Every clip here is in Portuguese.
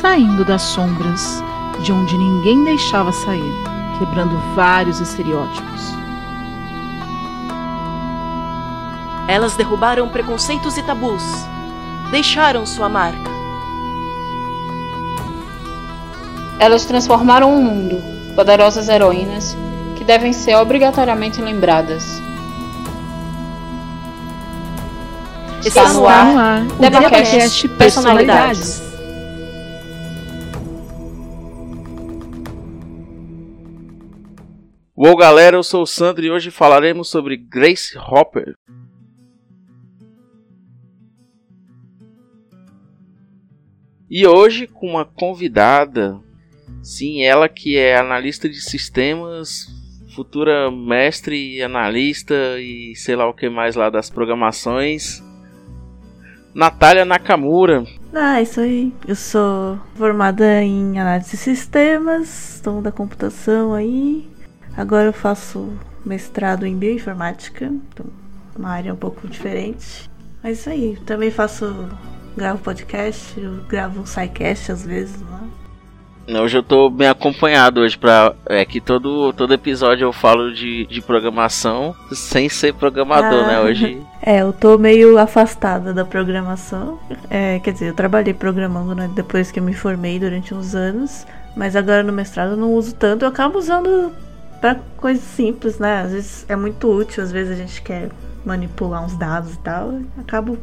saindo das sombras, de onde ninguém deixava sair, quebrando vários estereótipos. Elas derrubaram preconceitos e tabus, deixaram sua marca. Elas transformaram o mundo, poderosas heroínas que devem ser obrigatoriamente lembradas. Está no ar, o Debacast Debacast Personalidades. Personalidades. Uou galera, eu sou o Sandro e hoje falaremos sobre Grace Hopper. E hoje com uma convidada, sim, ela que é analista de sistemas, futura mestre analista e sei lá o que mais lá das programações, Natália Nakamura. Ah, isso aí. Eu sou formada em análise de sistemas, estou da computação aí. Agora eu faço mestrado em bioinformática, então uma área um pouco diferente. Mas isso aí. Também faço gravo podcast, eu gravo um sidecast às vezes lá. Hoje eu tô bem acompanhado hoje para é que todo todo episódio eu falo de, de programação sem ser programador, Ah. né? Hoje É, eu tô meio afastada da programação. É, quer dizer, eu trabalhei programando né, depois que eu me formei durante uns anos, mas agora no mestrado eu não uso tanto. Eu acabo usando pra coisas simples, né? Às vezes é muito útil, às vezes a gente quer manipular uns dados e tal. Acabo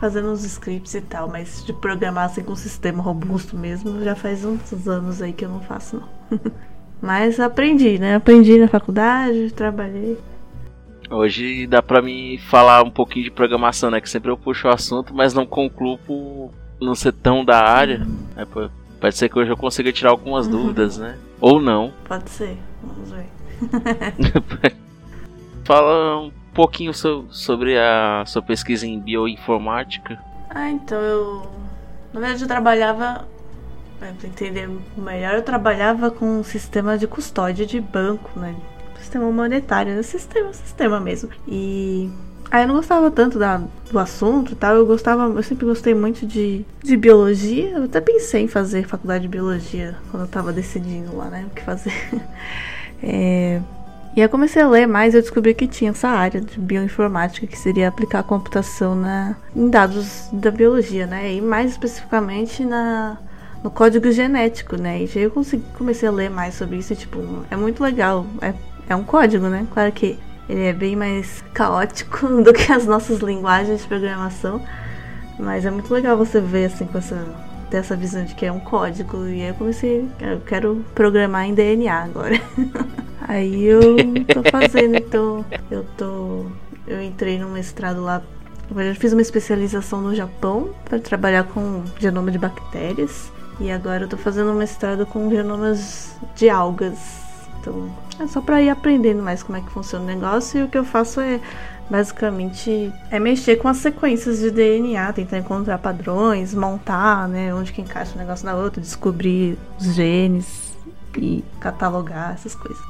fazendo uns scripts e tal, mas de programar assim com um sistema robusto mesmo, já faz uns anos aí que eu não faço, não. mas aprendi, né? Aprendi na faculdade, trabalhei. Hoje dá pra mim falar um pouquinho de programação, né? Que sempre eu puxo o assunto, mas não concluo por não ser tão da área. Pô, pode ser que hoje eu consiga tirar algumas dúvidas, né? Ou não. Pode ser, vamos ver. Fala um pouquinho so- sobre a sua pesquisa em bioinformática. Ah, então eu. Na verdade, eu trabalhava. Pra entender melhor, eu trabalhava com um sistema de custódia de banco, né? Sistema monetário, né? Sistema, sistema mesmo. E. Aí eu não gostava tanto da, do assunto e tal. Eu gostava. Eu sempre gostei muito de, de biologia. Eu até pensei em fazer faculdade de biologia quando eu tava decidindo lá, né? O que fazer. É, e aí comecei a ler mais eu descobri que tinha essa área de bioinformática, que seria aplicar a computação na, em dados da biologia, né? E mais especificamente na, no código genético, né? E aí eu consegui, comecei a ler mais sobre isso e, tipo, é muito legal. É, é um código, né? Claro que ele é bem mais caótico do que as nossas linguagens de programação. Mas é muito legal você ver, assim, com essa, ter essa visão de que é um código. E aí eu comecei, eu quero programar em DNA agora. Aí eu tô fazendo, então eu tô. Eu entrei no mestrado lá. Eu fiz uma especialização no Japão para trabalhar com genoma de bactérias. E agora eu tô fazendo um mestrado com genomas de algas. Então é só para ir aprendendo mais como é que funciona o negócio. E o que eu faço é basicamente é mexer com as sequências de DNA, tentar encontrar padrões, montar, né, onde que encaixa um negócio na outra, descobrir os genes e catalogar essas coisas.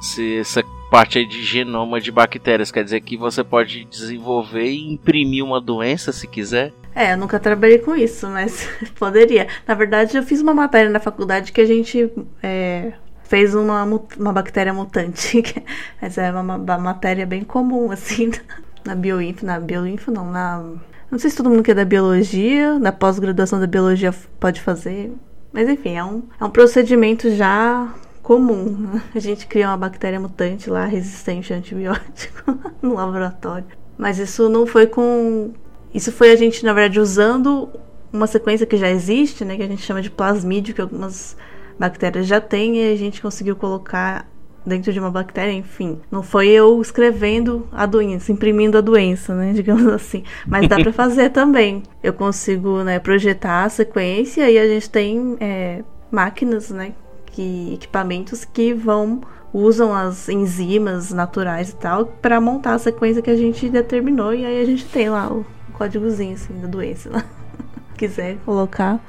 Se essa parte aí de genoma de bactérias quer dizer que você pode desenvolver e imprimir uma doença se quiser. É, eu nunca trabalhei com isso, mas poderia. Na verdade, eu fiz uma matéria na faculdade que a gente é, fez uma, uma bactéria mutante. mas é uma, uma matéria bem comum, assim, na bioinfo. Na bioinfo, não, na. Não sei se todo mundo que é da biologia, na pós-graduação da biologia pode fazer. Mas enfim, é um, é um procedimento já comum. A gente cria uma bactéria mutante lá, resistente a antibiótico, no laboratório. Mas isso não foi com isso foi a gente, na verdade, usando uma sequência que já existe, né? Que a gente chama de plasmídio, que algumas bactérias já têm, e a gente conseguiu colocar dentro de uma bactéria, enfim. Não foi eu escrevendo a doença, imprimindo a doença, né? Digamos assim. Mas dá pra fazer também. Eu consigo, né, projetar a sequência e a gente tem é, máquinas, né? Que, equipamentos que vão usam as enzimas naturais e tal para montar a sequência que a gente determinou e aí a gente tem lá o códigozinho assim da doença, né? quiser colocar.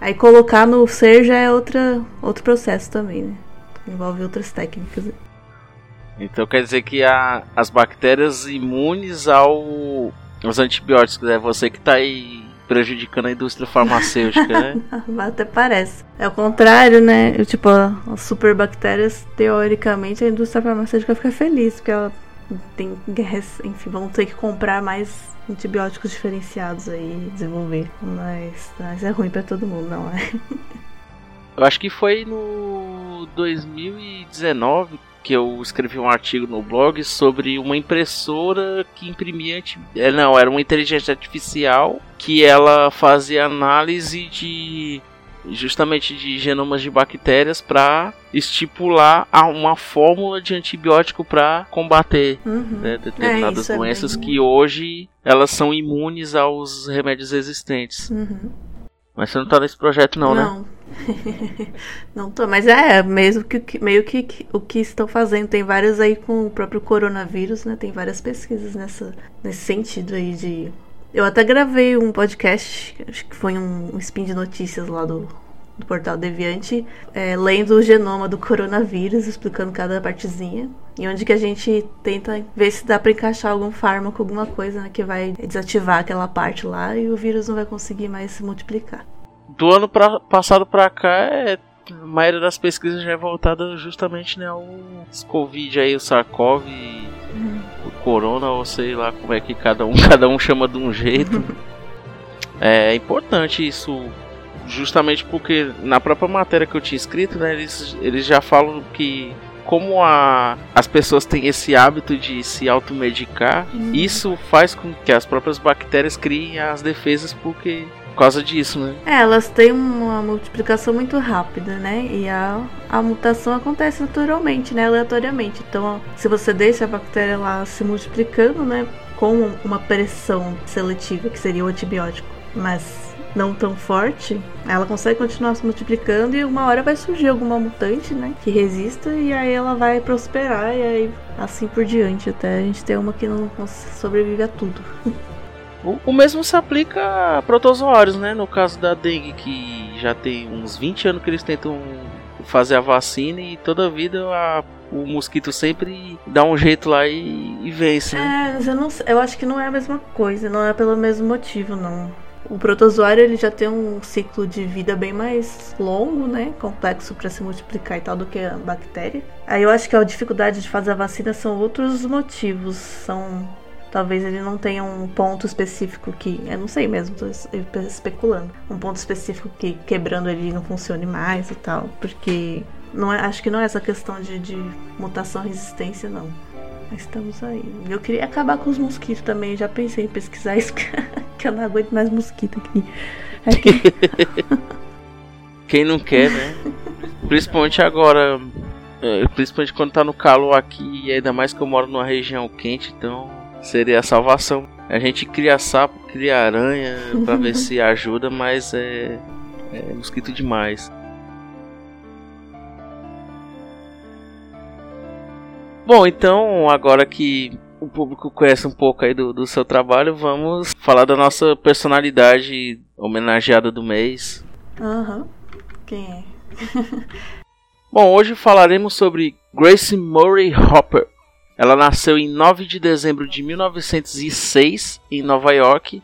Aí colocar no ser já é outra outro processo também, né? Envolve outras técnicas. Então quer dizer que a- as bactérias imunes ao, aos antibióticos é você que está aí prejudicando a indústria farmacêutica, né? Até parece. É o contrário, né? Tipo, as superbactérias, teoricamente, a indústria farmacêutica fica feliz, porque ela tem enfim, vão ter que comprar mais antibióticos diferenciados aí, desenvolver. Mas, mas é ruim para todo mundo, não é? Eu acho que foi no 2019 que eu escrevi um artigo no blog sobre uma impressora que imprimia. É, não, era uma inteligência artificial que ela fazia análise de justamente de genomas de bactérias para estipular uma fórmula de antibiótico para combater uhum. né, determinadas é, doenças é que hoje elas são imunes aos remédios existentes. Uhum. Mas você não tá nesse projeto não, não. né? não tô, mas é mesmo que meio que, que, o que estão fazendo. Tem vários aí com o próprio coronavírus, né? Tem várias pesquisas nessa, nesse sentido aí de eu até gravei um podcast, acho que foi um, um spin de notícias lá do, do portal Deviante, é, lendo o genoma do coronavírus, explicando cada partezinha. E onde que a gente tenta ver se dá para encaixar algum fármaco, alguma coisa né, que vai desativar aquela parte lá e o vírus não vai conseguir mais se multiplicar. Do ano pra, passado para cá, é, a maioria das pesquisas já é voltada justamente né, ao Covid aí, o SARS-CoV. Uhum corona, ou sei lá como é que cada um, cada um chama de um jeito. é importante isso, justamente porque na própria matéria que eu tinha escrito, né, eles, eles já falam que como a, as pessoas têm esse hábito de se automedicar, uhum. isso faz com que as próprias bactérias criem as defesas porque por causa disso, né? É, elas têm uma multiplicação muito rápida, né? E a, a mutação acontece naturalmente, né? Aleatoriamente. Então, se você deixa a bactéria lá se multiplicando, né? Com uma pressão seletiva, que seria o antibiótico, mas não tão forte, ela consegue continuar se multiplicando e uma hora vai surgir alguma mutante, né? Que resista e aí ela vai prosperar e aí assim por diante, até a gente ter uma que não sobrevive a tudo. O, mesmo se aplica a protozoários, né? No caso da dengue, que já tem uns 20 anos que eles tentam fazer a vacina e toda vida a, o mosquito sempre dá um jeito lá e, e vence. Né? É, mas eu, não, eu acho que não é a mesma coisa, não é pelo mesmo motivo, não. O protozoário ele já tem um ciclo de vida bem mais longo, né, complexo para se multiplicar e tal do que a bactéria. Aí eu acho que a dificuldade de fazer a vacina são outros motivos, são Talvez ele não tenha um ponto específico que. Eu não sei mesmo, tô especulando. Um ponto específico que quebrando ele não funcione mais e tal. Porque não é, acho que não é essa questão de, de mutação resistência, não. Mas estamos aí. Eu queria acabar com os mosquitos também. Já pensei em pesquisar isso, que eu não aguento mais mosquito aqui. aqui. Quem não quer, né? Principalmente agora. É, principalmente quando tá no calor aqui, e ainda mais que eu moro numa região quente, então seria a salvação. A gente cria sapo, cria aranha para ver se ajuda, mas é, é mosquito demais. Bom, então agora que o público conhece um pouco aí do, do seu trabalho, vamos falar da nossa personalidade homenageada do mês. Aham. Uhum. Quem é? Bom, hoje falaremos sobre Grace Murray Hopper. Ela nasceu em 9 de dezembro de 1906 em Nova York.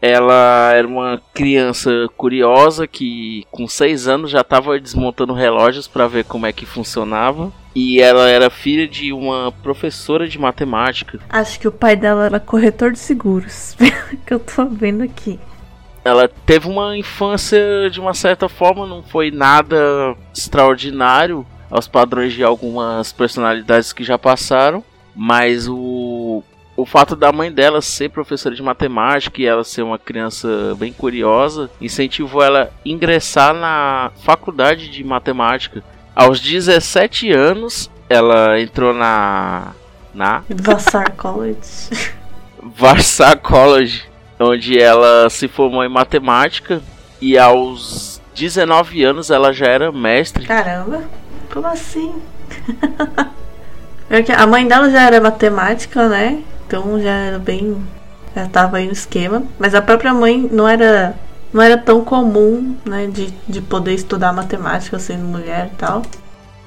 Ela era uma criança curiosa que, com 6 anos, já estava desmontando relógios para ver como é que funcionava. E ela era filha de uma professora de matemática. Acho que o pai dela era corretor de seguros, que eu tô vendo aqui. Ela teve uma infância de uma certa forma, não foi nada extraordinário aos padrões de algumas personalidades que já passaram. Mas o, o fato da mãe dela ser professora de matemática e ela ser uma criança bem curiosa incentivou ela a ingressar na faculdade de matemática. Aos 17 anos, ela entrou na. na. Vassar College. Vassar College, onde ela se formou em matemática e aos 19 anos ela já era mestre. Caramba, como assim? É a mãe dela já era matemática, né? Então já era bem. Já tava aí no esquema. Mas a própria mãe não era. Não era tão comum, né? De, de poder estudar matemática sendo mulher e tal.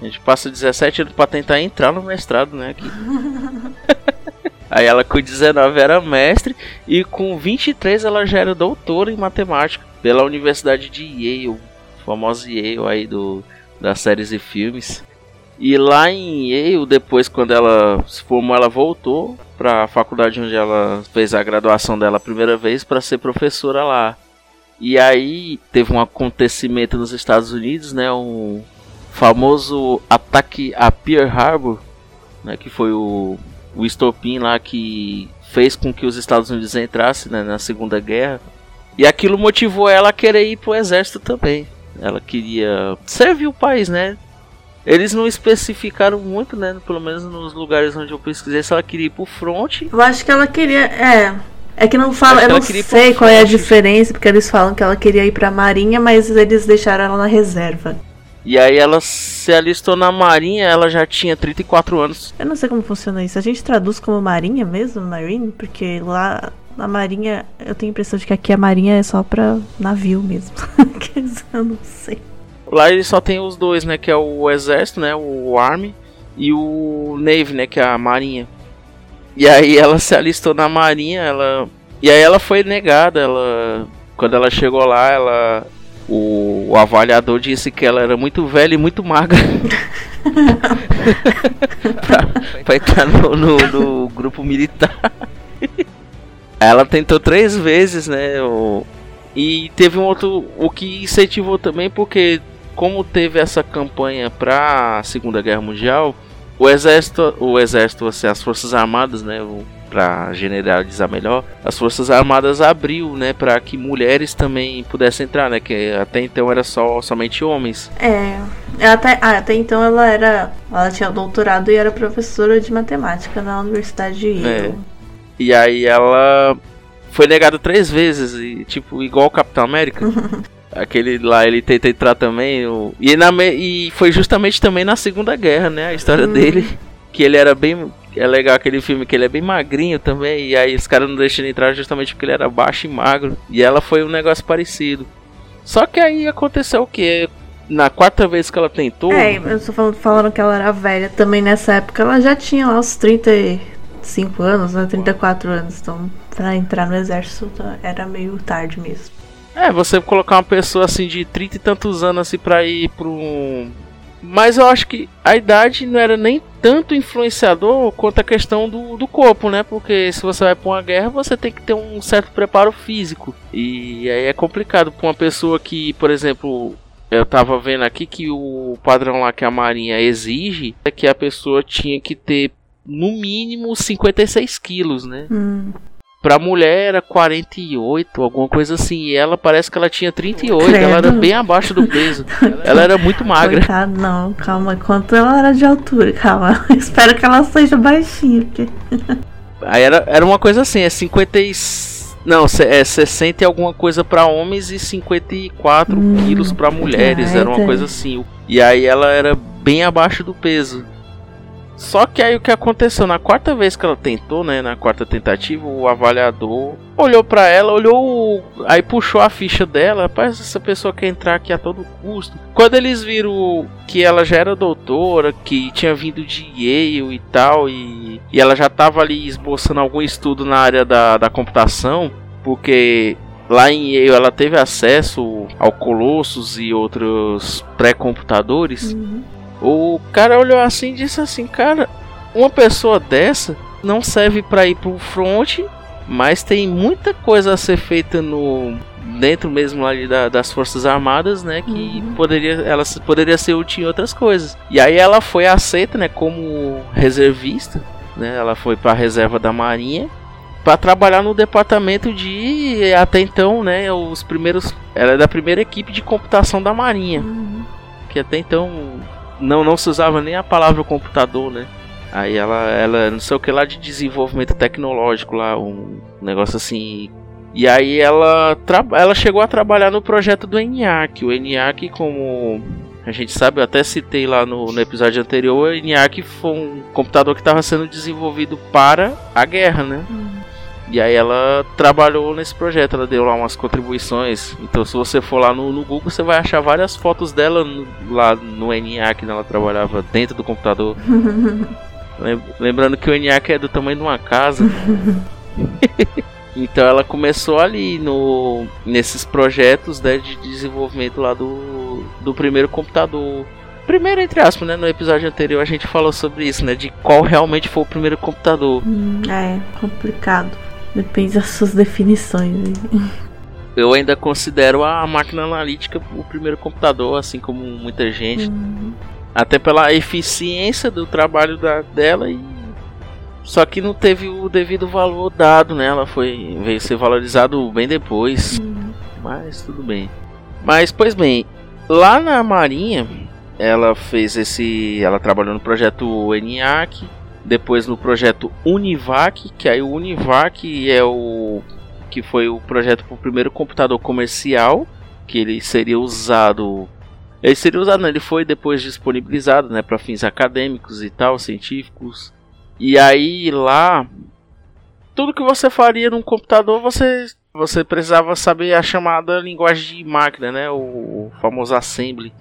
A gente passa 17 anos pra tentar entrar no mestrado, né? Aqui. Aí ela com 19 era mestre e com 23 ela já era doutora em matemática pela Universidade de Yale, famosa Yale aí do das séries e filmes. E lá em Yale, depois quando ela se formou, ela voltou para a faculdade onde ela fez a graduação dela a primeira vez para ser professora lá. E aí teve um acontecimento nos Estados Unidos, né, um famoso ataque a Pearl Harbor, né, que foi o, o estopim lá que fez com que os Estados Unidos entrassem né, na Segunda Guerra. E aquilo motivou ela a querer ir pro exército também. Ela queria servir o país, né? Eles não especificaram muito, né? Pelo menos nos lugares onde eu pesquisei, se ela queria ir pro front. Eu acho que ela queria. É. É que não fala. Eu não sei qual é a diferença, porque eles falam que ela queria ir pra Marinha, mas eles deixaram ela na reserva. E aí ela se alistou na Marinha, ela já tinha 34 anos. Eu não sei como funciona isso. A gente traduz como Marinha mesmo, Marine? Porque lá na Marinha, eu tenho a impressão de que aqui a Marinha é só pra navio mesmo. eu não sei. Lá ele só tem os dois, né? Que é o exército, né? O Army e o Navy, né? Que é a marinha. E aí ela se alistou na marinha, ela... E aí ela foi negada, ela... Quando ela chegou lá, ela... O, o avaliador disse que ela era muito velha e muito magra. pra, pra entrar no, no, no grupo militar. ela tentou três vezes, né? O, e teve um outro. O que incentivou também, porque como teve essa campanha para a Segunda Guerra Mundial, o exército, o exército, assim, as forças armadas, né, para generalizar melhor, as forças armadas abriu, né, para que mulheres também pudessem entrar, né, que até então era só somente homens. É, até, até então ela era, ela tinha doutorado e era professora de matemática na Universidade de Yale. É. E aí ela foi negada três vezes e tipo igual o Capitão América. Aquele lá ele tenta entrar também. O... E, na me... e foi justamente também na Segunda Guerra, né? A história hum. dele. Que ele era bem. É legal aquele filme que ele é bem magrinho também. E aí os caras não deixam ele entrar justamente porque ele era baixo e magro. E ela foi um negócio parecido. Só que aí aconteceu o que? Na quarta vez que ela tentou. É, eu tô falando, falando que ela era velha também nessa época. Ela já tinha lá uns 35 anos, né? 34 anos. Então, pra entrar no exército era meio tarde mesmo. É, você colocar uma pessoa assim de 30 e tantos anos assim pra ir pro. Mas eu acho que a idade não era nem tanto influenciador quanto a questão do, do corpo, né? Porque se você vai pra uma guerra, você tem que ter um certo preparo físico. E aí é complicado pra uma pessoa que, por exemplo, eu tava vendo aqui que o padrão lá que a Marinha exige é que a pessoa tinha que ter no mínimo 56 quilos, né? Hum. Pra mulher era 48, alguma coisa assim. E ela parece que ela tinha 38. Credo. Ela era bem abaixo do peso. ela era muito magra. Coitado, não, calma. Quanto ela era de altura? Calma. Espero que ela seja baixinha. Porque... Aí era, era uma coisa assim: é 50 e... Não, é 60 e alguma coisa para homens e 54 hum, quilos para mulheres. Era uma coisa assim. E aí ela era bem abaixo do peso. Só que aí o que aconteceu na quarta vez que ela tentou, né, na quarta tentativa, o avaliador olhou para ela, olhou, aí puxou a ficha dela, rapaz, essa pessoa quer entrar aqui a todo custo. Quando eles viram que ela já era doutora, que tinha vindo de Yale e tal, e, e ela já tava ali esboçando algum estudo na área da, da computação, porque lá em Yale ela teve acesso ao Colossus e outros pré-computadores. Uhum. O cara olhou assim e disse assim: Cara, uma pessoa dessa não serve para ir pro front, mas tem muita coisa a ser feita no dentro mesmo ali da, das forças armadas, né, que uhum. poderia ela poderia ser útil em outras coisas. E aí ela foi aceita, né, como reservista, né? Ela foi para a reserva da Marinha para trabalhar no departamento de até então, né, os primeiros ela é da primeira equipe de computação da Marinha. Uhum. Que até então não, não se usava nem a palavra computador, né? Aí ela, ela não sei o que lá de desenvolvimento tecnológico lá, um negócio assim. E aí ela, ela chegou a trabalhar no projeto do ENIAC. O ENIAC, como a gente sabe, eu até citei lá no, no episódio anterior, o ENIAC foi um computador que estava sendo desenvolvido para a guerra, né? E aí ela trabalhou nesse projeto, ela deu lá umas contribuições. Então se você for lá no, no Google, você vai achar várias fotos dela no, lá no NA que ela trabalhava dentro do computador. Lembrando que o ENIAC é do tamanho de uma casa. então ela começou ali no nesses projetos né, de desenvolvimento lá do, do primeiro computador. Primeiro, entre aspas, né? No episódio anterior a gente falou sobre isso, né? De qual realmente foi o primeiro computador. Hum, é, complicado. Depende das suas definições. Eu ainda considero a máquina analítica o primeiro computador, assim como muita gente. Uhum. Até pela eficiência do trabalho da, dela e só que não teve o devido valor dado, né? Ela foi veio ser valorizado bem depois. Uhum. Mas tudo bem. Mas pois bem, lá na Marinha, ela fez esse, ela trabalhou no projeto ENIAC, depois no projeto Univac, que aí o Univac é o que foi o projeto para o primeiro computador comercial, que ele seria usado ele seria usado, né? ele foi depois disponibilizado, né, para fins acadêmicos e tal, científicos. E aí lá tudo que você faria num computador, você você precisava saber a chamada linguagem de máquina, né, o famoso assembly.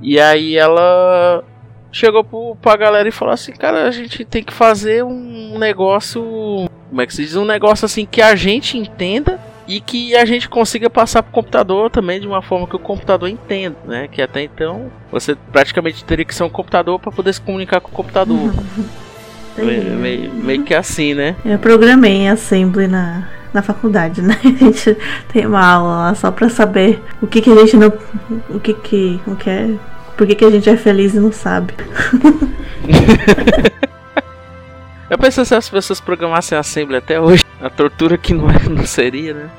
E aí ela chegou pro, pra galera e falou assim, cara, a gente tem que fazer um negócio. Como é que se diz? Um negócio assim que a gente entenda e que a gente consiga passar pro computador também de uma forma que o computador entenda, né? Que até então você praticamente teria que ser um computador para poder se comunicar com o computador. meio, meio, meio, que assim, né? Eu programei em Assembly na, na faculdade, né? A gente tem uma aula lá só pra saber o que, que a gente não. O que que. O que é por que, que a gente é feliz e não sabe? Eu penso se as pessoas programassem a Assembly até hoje, a tortura que não, é, não seria, né?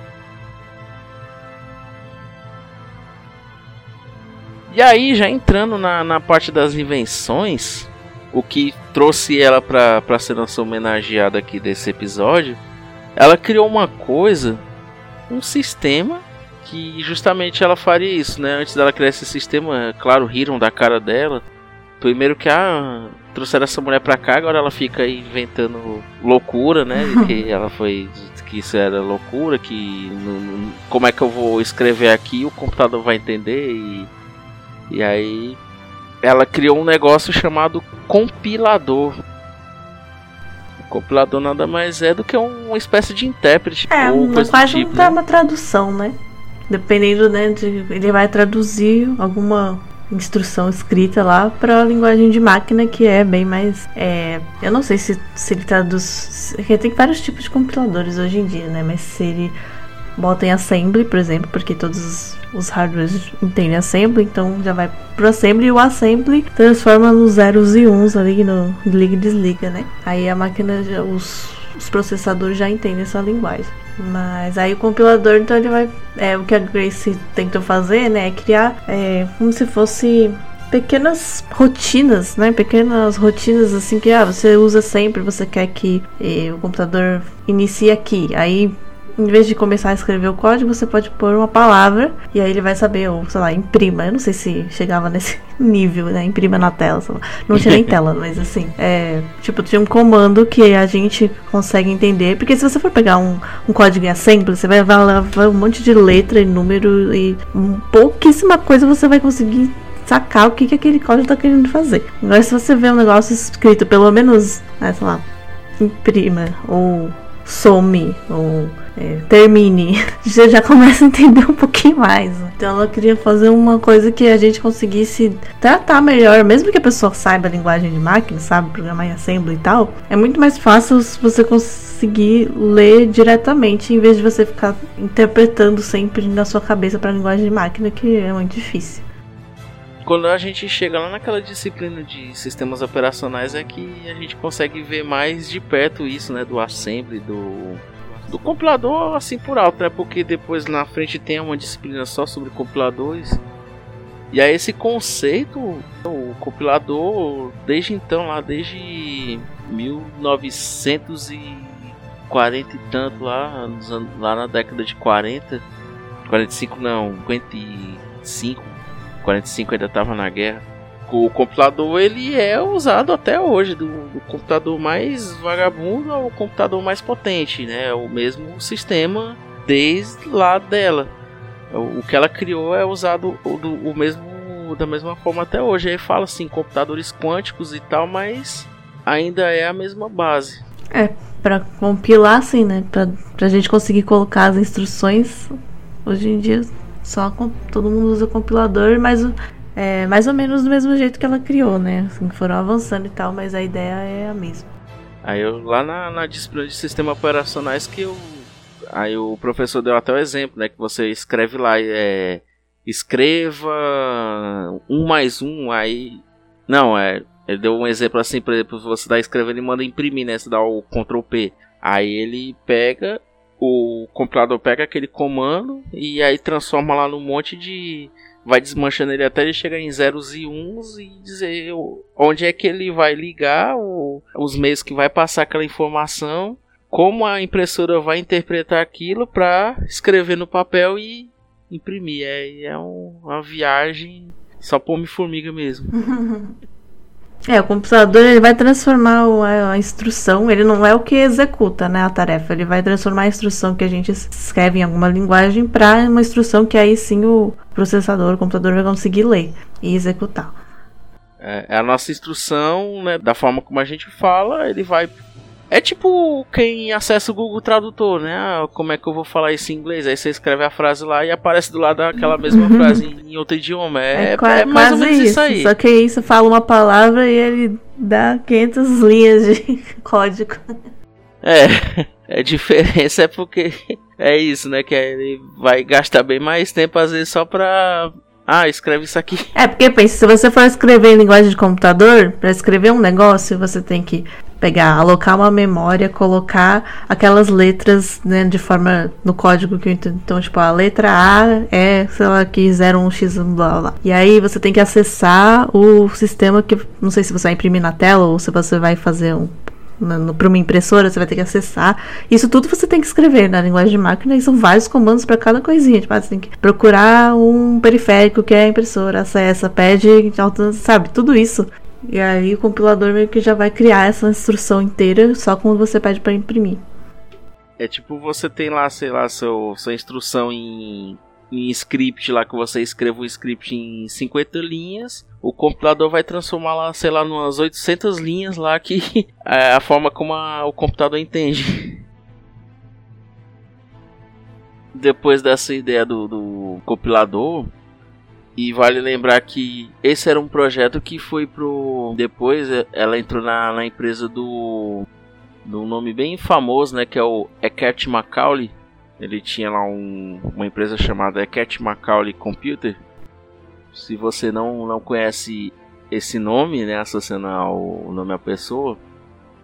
E aí, já entrando na, na parte das invenções, o que trouxe ela para ser nossa homenageada aqui desse episódio, ela criou uma coisa, um sistema que justamente ela faria isso, né? Antes dela criar esse sistema, claro, riram da cara dela. Primeiro que ah, trouxeram essa mulher pra cá, agora ela fica aí inventando loucura, né? que ela foi. que isso era loucura, que como é que eu vou escrever aqui, o computador vai entender e. E aí ela criou um negócio chamado compilador. O compilador nada mais é do que uma espécie de intérprete. É, ou coisa quase tipo, né? uma tradução, né? Dependendo, né, de, ele vai traduzir alguma instrução escrita lá para a linguagem de máquina que é bem mais é, eu não sei se, se ele traduz porque tem vários tipos de compiladores hoje em dia né mas se ele bota em assembly por exemplo porque todos os hardwares entendem assembly então já vai pro assembly e o assembly transforma nos zeros e uns ali no liga e desliga né. Aí a máquina já, os, os processadores já entendem essa linguagem mas aí o compilador, então ele vai. É, o que a Grace tentou fazer, né? É criar é, como se fosse pequenas rotinas, né? Pequenas rotinas assim que ah, você usa sempre, você quer que eh, o computador inicie aqui. Aí em vez de começar a escrever o código, você pode pôr uma palavra e aí ele vai saber, ou sei lá, imprima. Eu não sei se chegava nesse nível, né? Imprima na tela, Não tinha nem tela, mas assim, é. Tipo, tinha um comando que a gente consegue entender. Porque se você for pegar um, um código em assembly, você vai ver um monte de letra e número e pouquíssima coisa você vai conseguir sacar o que, que aquele código está querendo fazer. Agora, se você vê um negócio escrito pelo menos, né, sei lá, imprima ou some ou é, termine, você já começa a entender um pouquinho mais. Então ela queria fazer uma coisa que a gente conseguisse tratar melhor, mesmo que a pessoa saiba a linguagem de máquina, sabe programar em assembly e tal, é muito mais fácil você conseguir ler diretamente em vez de você ficar interpretando sempre na sua cabeça para a linguagem de máquina, que é muito difícil. Quando a gente chega lá naquela disciplina de sistemas operacionais é que a gente consegue ver mais de perto isso, né, do assembly, do do compilador assim por alto, né? Porque depois na frente tem uma disciplina só sobre compiladores. E aí esse conceito, o compilador desde então lá desde 1940 e tanto lá, lá na década de 40, 45 não, 55 45 ainda estava na guerra. O compilador ele é usado até hoje, do, do, computador mais vagabundo ao computador mais potente, né? É o mesmo sistema desde lá dela. O, que ela criou é usado o, do, o mesmo da mesma forma até hoje. Aí fala assim, computadores quânticos e tal, mas ainda é a mesma base. É, para compilar assim, né? Pra, pra gente conseguir colocar as instruções, hoje em dia só todo mundo usa compilador, mas é mais ou menos do mesmo jeito que ela criou, né? Assim, foram avançando e tal, mas a ideia é a mesma. Aí eu lá na, na disciplina de sistemas operacionais que eu. Aí o professor deu até o exemplo, né? Que você escreve lá, é. Escreva um mais um, aí. Não, é. Ele deu um exemplo assim, por exemplo, você está escrevendo e manda imprimir, né? Você dá o Ctrl P. Aí ele pega, o compilador pega aquele comando e aí transforma lá num monte de. Vai desmanchando ele até ele chegar em zeros e uns e dizer onde é que ele vai ligar, os meios que vai passar aquela informação, como a impressora vai interpretar aquilo para escrever no papel e imprimir. É, é um, uma viagem só pôr formiga mesmo. É, o computador ele vai transformar a, instrução, ele não é o que executa né, a tarefa, ele vai transformar a instrução que a gente escreve em alguma linguagem para uma instrução que aí sim o processador, o computador vai conseguir ler e executar. É, é a nossa instrução, né, da forma como a gente fala, ele vai é tipo quem acessa o Google Tradutor, né? Ah, como é que eu vou falar isso em inglês? Aí você escreve a frase lá e aparece do lado aquela mesma frase em outro idioma. É, é, é mais ou menos isso. isso. aí. Só que aí você fala uma palavra e ele dá 500 linhas de código. É, a diferença é porque é isso, né? Que ele vai gastar bem mais tempo às vezes só pra ah, escreve isso aqui. É, porque pensa, se você for escrever em linguagem de computador, para escrever um negócio, você tem que pegar, alocar uma memória, colocar aquelas letras, né, de forma no código que eu entendo. Então, tipo, a letra A é, sei lá, que 01x blá blá blá. E aí você tem que acessar o sistema que não sei se você vai imprimir na tela ou se você vai fazer um para uma impressora, você vai ter que acessar. Isso tudo você tem que escrever na linguagem de máquina e são vários comandos para cada coisinha. Tipo, ah, você tem que procurar um periférico que é a impressora, acessa, pede, sabe? Tudo isso e aí o compilador meio que já vai criar essa instrução inteira só quando você pede para imprimir. É tipo você tem lá, sei lá, seu, sua instrução em, em script lá que você escreva o script em 50 linhas, o compilador vai transformar lá, sei lá, umas 800 linhas lá que é a forma como a, o computador entende. Depois dessa ideia do, do compilador, e vale lembrar que esse era um projeto que foi pro. Depois é, ela entrou na, na empresa do. do nome bem famoso, né? Que é o Eckert Macaulay. Ele tinha lá um, uma empresa chamada Eckert Macaulay Computer. Se você não, não conhece esse nome, né? Associando ao nome à pessoa,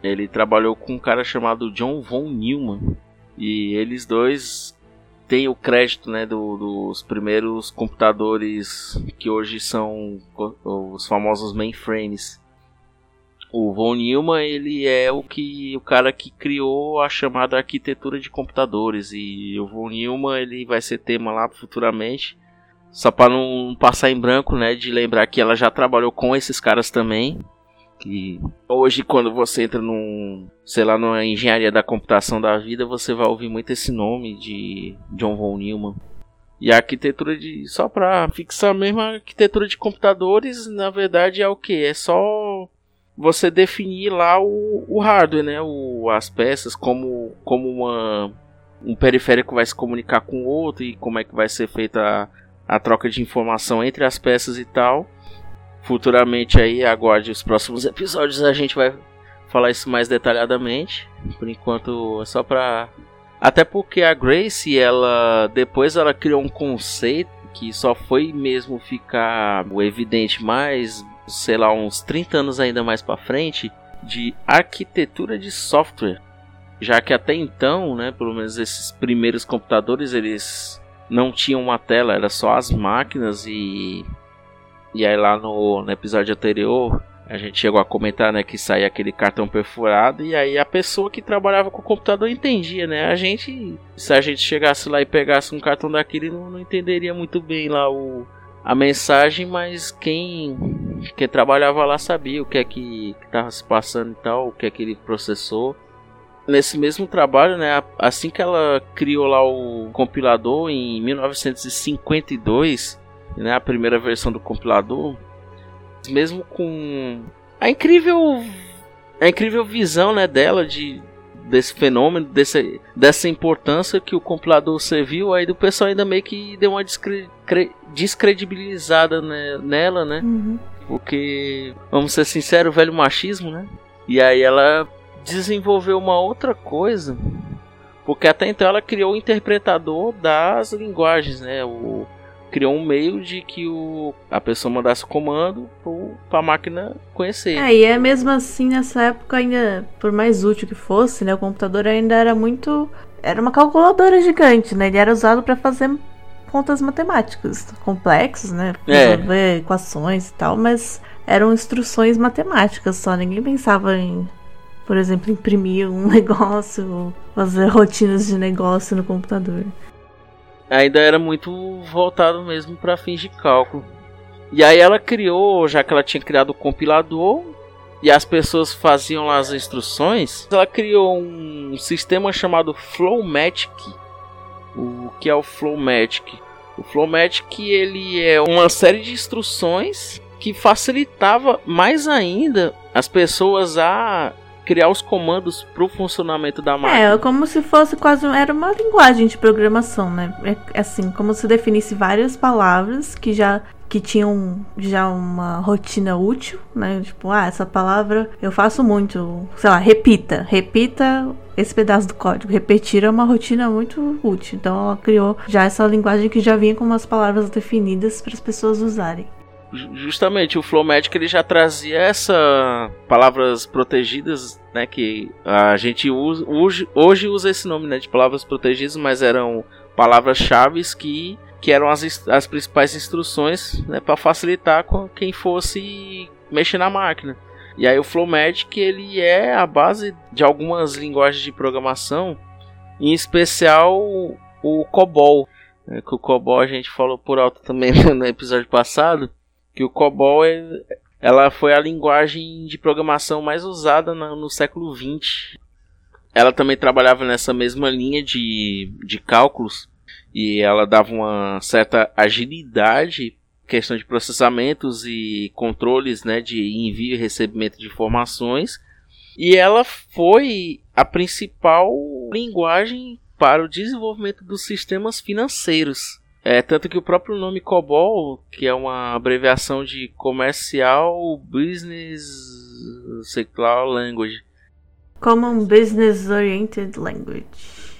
ele trabalhou com um cara chamado John von Neumann. E eles dois tem o crédito né, do, dos primeiros computadores que hoje são os famosos mainframes. O von Neumann ele é o que o cara que criou a chamada arquitetura de computadores e o von Neumann ele vai ser tema lá futuramente. Só para não passar em branco, né, de lembrar que ela já trabalhou com esses caras também que hoje quando você entra num, sei lá, numa engenharia da computação da vida, você vai ouvir muito esse nome de John von Neumann. E a arquitetura de só para fixar mesmo a arquitetura de computadores, na verdade é o que é só você definir lá o, o hardware, né, o, as peças como como uma um periférico vai se comunicar com o outro e como é que vai ser feita a, a troca de informação entre as peças e tal futuramente aí, aguarde os próximos episódios, a gente vai falar isso mais detalhadamente. Por enquanto é só pra. Até porque a Grace, ela. Depois ela criou um conceito que só foi mesmo ficar evidente mais, sei lá, uns 30 anos ainda mais para frente, de arquitetura de software. Já que até então, né, pelo menos esses primeiros computadores, eles não tinham uma tela, era só as máquinas e e aí lá no, no episódio anterior, a gente chegou a comentar, né, que saía aquele cartão perfurado e aí a pessoa que trabalhava com o computador entendia, né? A gente, se a gente chegasse lá e pegasse um cartão daquele, não, não entenderia muito bem lá o, a mensagem, mas quem, quem trabalhava lá sabia o que é que estava se passando e tal, o que é que ele processou. Nesse mesmo trabalho, né, assim que ela criou lá o compilador em 1952, né, a primeira versão do compilador, mesmo com a incrível a incrível visão né, dela de, desse fenômeno, desse, dessa importância que o compilador serviu, aí o pessoal ainda meio que deu uma descre descredibilizada né, nela, né? Uhum. Porque, vamos ser sinceros, o velho machismo, né? E aí ela desenvolveu uma outra coisa, porque até então ela criou o interpretador das linguagens, né? O, criou um meio de que o, a pessoa mandasse o comando para a máquina conhecer. É, e é mesmo assim nessa época ainda, por mais útil que fosse, né, o computador ainda era muito, era uma calculadora gigante, né? Ele era usado para fazer contas matemáticas complexas, né? É. Resolver é. equações e tal, mas eram instruções matemáticas só. Ninguém pensava em, por exemplo, imprimir um negócio, fazer rotinas de negócio no computador ainda era muito voltado mesmo para fins de cálculo. E aí ela criou, já que ela tinha criado o compilador e as pessoas faziam lá as instruções, ela criou um sistema chamado Flowmatic. O que é o Flowmatic? O Flowmatic ele é uma série de instruções que facilitava mais ainda as pessoas a criar os comandos para o funcionamento da máquina. É, como se fosse quase era uma linguagem de programação, né? É assim, como se definisse várias palavras que já que tinham já uma rotina útil, né? Tipo, ah, essa palavra eu faço muito, sei lá, repita, repita esse pedaço do código. Repetir é uma rotina muito útil. Então ela criou já essa linguagem que já vinha com umas palavras definidas para as pessoas usarem justamente o Flowmatic ele já trazia essa palavras protegidas, né, que a gente usa hoje, hoje usa esse nome, né, de palavras protegidas, mas eram palavras-chave que que eram as, as principais instruções, né, para facilitar com quem fosse mexer na máquina. E aí o Flowmatic ele é a base de algumas linguagens de programação, em especial o COBOL, né, que o COBOL a gente falou por alto também no episódio passado, que o COBOL é, ela foi a linguagem de programação mais usada no, no século XX. Ela também trabalhava nessa mesma linha de, de cálculos e ela dava uma certa agilidade questão de processamentos e controles né, de envio e recebimento de informações. E ela foi a principal linguagem para o desenvolvimento dos sistemas financeiros. É, tanto que o próprio nome COBOL, que é uma abreviação de Commercial Business Sector Language. Common Business Oriented Language.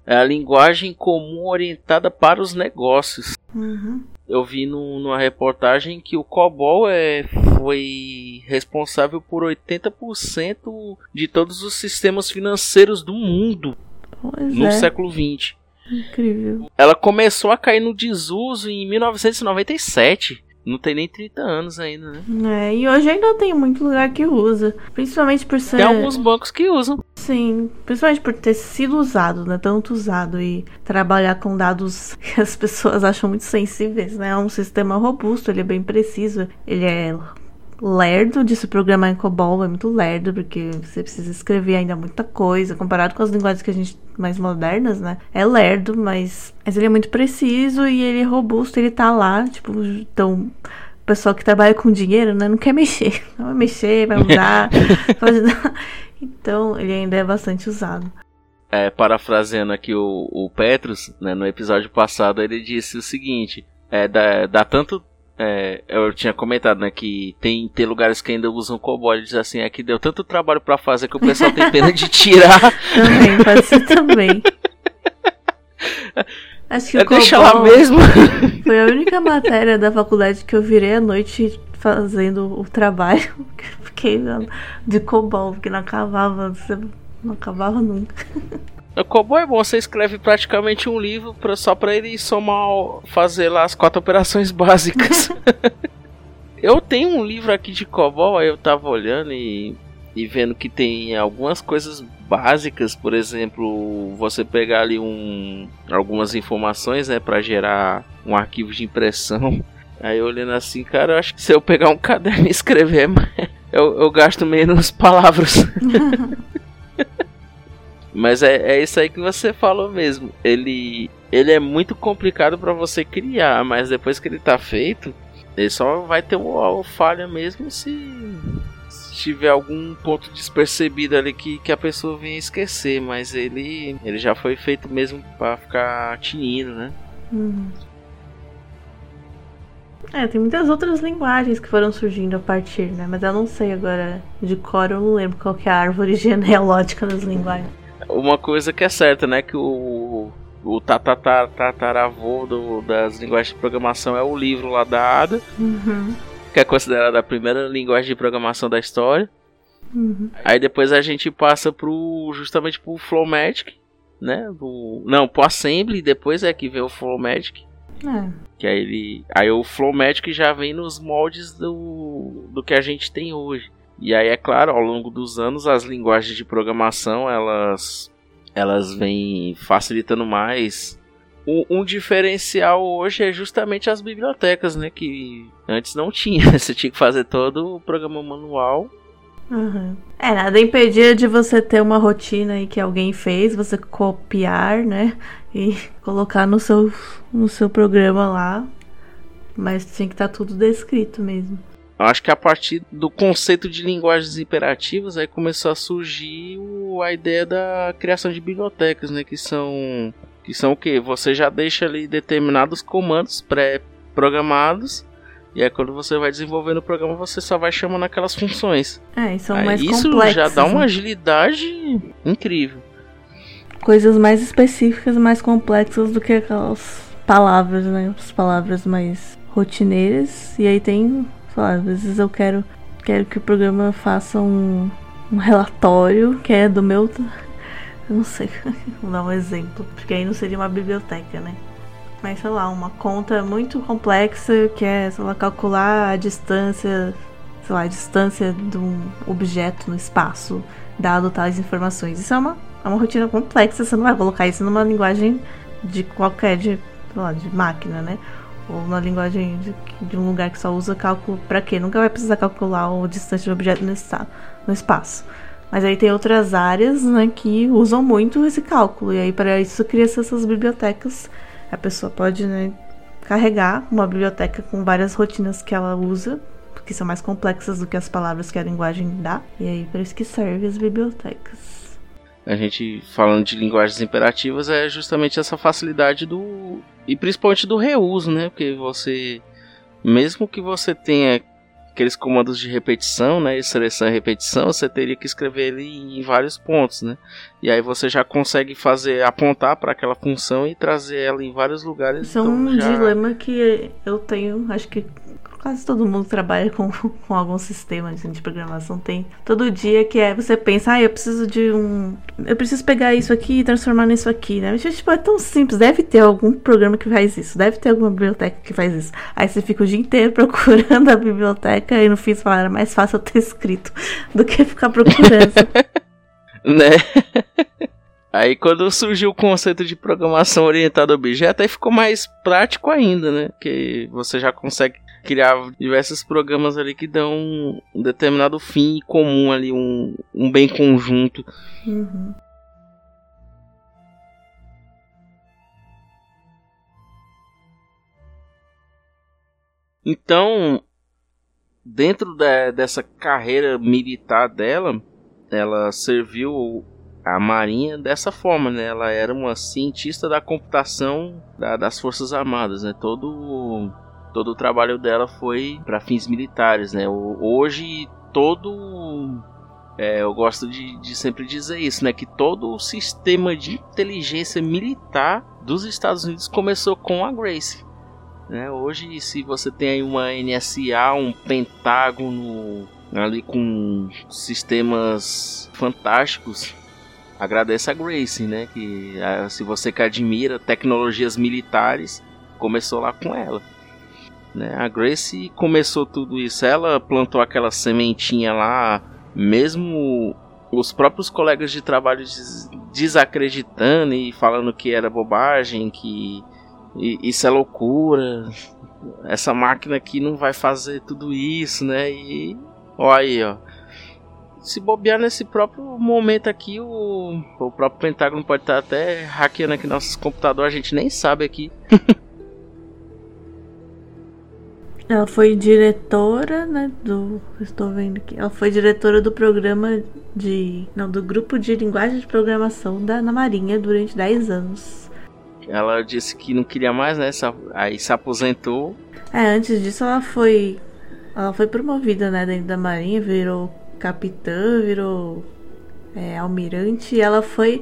É a linguagem comum orientada para os negócios. Uhum. Eu vi no, numa reportagem que o COBOL é, foi responsável por 80% de todos os sistemas financeiros do mundo pois no é. século XX. Incrível. Ela começou a cair no desuso em 1997. Não tem nem 30 anos ainda, né? É, e hoje ainda tem muito lugar que usa. Principalmente por ser. Tem alguns bancos que usam. Sim, principalmente por ter sido usado, né? Tanto usado e trabalhar com dados que as pessoas acham muito sensíveis, né? É um sistema robusto, ele é bem preciso, ele é lerdo de se programar em COBOL, é muito lerdo, porque você precisa escrever ainda muita coisa, comparado com as linguagens que a gente mais modernas, né? É lerdo, mas, mas ele é muito preciso e ele é robusto, ele tá lá, tipo, então o pessoal que trabalha com dinheiro, né, não quer mexer, não vai mexer, vai mudar. Então, ele ainda é bastante usado. É, parafraseando aqui o, o Petrus, né, no episódio passado, ele disse o seguinte: é, dá, dá tanto é, eu tinha comentado, né, que tem, tem lugares que ainda usam COBOL. Diz assim, é que deu tanto trabalho para fazer que o pessoal tem pena de tirar. também, pode ser também. Acho que é, o Deixa lá mesmo. Foi a única matéria da faculdade que eu virei à noite fazendo o trabalho. Porque de COBOL, porque não acabava, não acabava nunca. O Cobol é bom, você escreve praticamente um livro pra, só pra ele somar, fazer lá as quatro operações básicas. eu tenho um livro aqui de aí eu tava olhando e, e vendo que tem algumas coisas básicas, por exemplo, você pegar ali um, algumas informações, né, para gerar um arquivo de impressão. Aí olhando assim, cara, eu acho que se eu pegar um caderno e escrever, eu, eu gasto menos palavras. Mas é, é isso aí que você falou mesmo. Ele, ele é muito complicado para você criar, mas depois que ele tá feito, ele só vai ter uma falha mesmo se, se tiver algum ponto despercebido ali que, que a pessoa venha esquecer, mas ele, ele já foi feito mesmo para ficar tinindo, né? Uhum. É, tem muitas outras linguagens que foram surgindo a partir, né? Mas eu não sei agora de cor, eu não lembro qual que é a árvore genealógica das linguagens. Uma coisa que é certa, né? Que o, o tataravô do, das linguagens de programação é o livro lá da Ada, uhum. que é considerada a primeira linguagem de programação da história. Uhum. Aí depois a gente passa pro justamente pro Flowmatic, né? Do, não, pro Assembly, depois é que vem o Flowmatic. É. Que aí ele. Aí o Flowmatic já vem nos moldes do, do que a gente tem hoje. E aí, é claro, ao longo dos anos, as linguagens de programação elas, elas vêm facilitando mais. Um, um diferencial hoje é justamente as bibliotecas, né? Que antes não tinha. Você tinha que fazer todo o programa manual. Uhum. É, nada impedia de você ter uma rotina aí que alguém fez, você copiar, né? E colocar no seu, no seu programa lá. Mas tinha que estar tá tudo descrito mesmo. Acho que a partir do conceito de linguagens imperativas aí começou a surgir o, a ideia da criação de bibliotecas, né? Que são que são o que? Você já deixa ali determinados comandos pré-programados e aí quando você vai desenvolvendo o programa você só vai chamando aquelas funções. É, e são aí mais isso complexos. já dá uma né? agilidade incrível. Coisas mais específicas, mais complexas do que aquelas palavras, né? As palavras mais rotineiras. E aí tem lá, às vezes eu quero, quero que o programa faça um, um relatório que é do meu. Eu não sei, vou dar um exemplo, porque aí não seria uma biblioteca, né? Mas sei lá, uma conta muito complexa que é, sei lá, calcular a distância, sei lá, a distância de um objeto no espaço, dado tais informações. Isso é uma, é uma rotina complexa, você não vai colocar isso numa linguagem de qualquer, de, sei lá, de máquina, né? Ou na linguagem de, de, um lugar que só usa cálculo para quê? Nunca vai precisar calcular o distância do objeto no, no espaço. Mas aí tem outras áreas né, que usam muito esse cálculo. E aí para isso cria-se essas bibliotecas. A pessoa pode né, carregar uma biblioteca com várias rotinas que ela usa, que são mais complexas do que as palavras que a linguagem dá. E aí para isso que servem as bibliotecas a gente falando de linguagens imperativas é justamente essa facilidade do e principalmente do reuso, né? Porque você mesmo que você tenha aqueles comandos de repetição, né, seleção e repetição, você teria que escrever ele em vários pontos, né? E aí você já consegue fazer apontar para aquela função e trazer ela em vários lugares. Isso é então um já... dilema que eu tenho, acho que quase todo mundo trabalha com, com algum sistema assim, de programação. Tem todo dia que é você pensa, ah, eu preciso de um. Eu preciso pegar isso aqui e transformar nisso aqui, né? Mas, tipo, é tão simples. Deve ter algum programa que faz isso. Deve ter alguma biblioteca que faz isso. Aí você fica o dia inteiro procurando a biblioteca e no fim você fala, era mais fácil eu ter escrito do que ficar procurando. né? Aí quando surgiu o conceito de programação orientada a objeto, aí ficou mais prático ainda, né? Que você já consegue criar diversos programas ali que dão um determinado fim comum ali, um, um bem conjunto. Uhum. Então, dentro da, dessa carreira militar dela, ela serviu a Marinha dessa forma, né? Ela era uma cientista da computação da, das Forças Armadas, né? Todo todo o trabalho dela foi para fins militares, né? Hoje todo é, eu gosto de, de, sempre dizer isso, né? Que todo o sistema de inteligência militar dos Estados Unidos começou com a Grace. Né? Hoje, se você tem uma NSA, um Pentágono ali com sistemas fantásticos, agradeça a Grace, né? Que se você que admira tecnologias militares, começou lá com ela. Né? A Grace começou tudo isso, ela plantou aquela sementinha lá, mesmo os próprios colegas de trabalho des desacreditando e falando que era bobagem, que isso é loucura, essa máquina aqui não vai fazer tudo isso, né? E ó aí, ó. Se bobear nesse próprio momento aqui, o, o próprio Pentágono pode estar até hackeando aqui nossos computadores, a gente nem sabe aqui. Ela foi diretora, né, do... Estou vendo aqui. Ela foi diretora do programa de... Não, do grupo de linguagem de programação da, na Marinha durante 10 anos. Ela disse que não queria mais, né? Aí se aposentou. É, antes disso ela foi... Ela foi promovida, né, dentro da Marinha, virou capitã, virou é, almirante. E ela foi...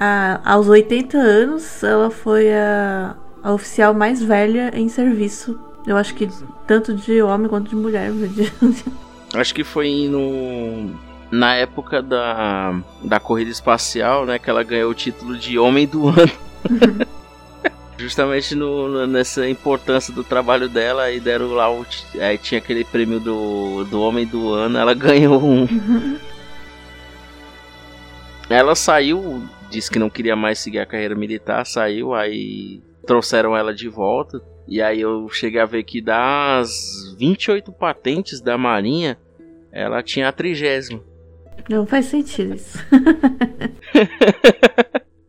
A, aos 80 anos, ela foi a, a oficial mais velha em serviço eu acho que tanto de homem quanto de mulher. acho que foi no na época da, da corrida espacial, né, que ela ganhou o título de Homem do Ano. Justamente no, nessa importância do trabalho dela, e deram lá o. Aí tinha aquele prêmio do, do Homem do Ano, ela ganhou um. ela saiu, disse que não queria mais seguir a carreira militar, saiu, aí trouxeram ela de volta. E aí eu cheguei a ver que das 28 patentes da Marinha, ela tinha a trigésima. Não faz sentido isso.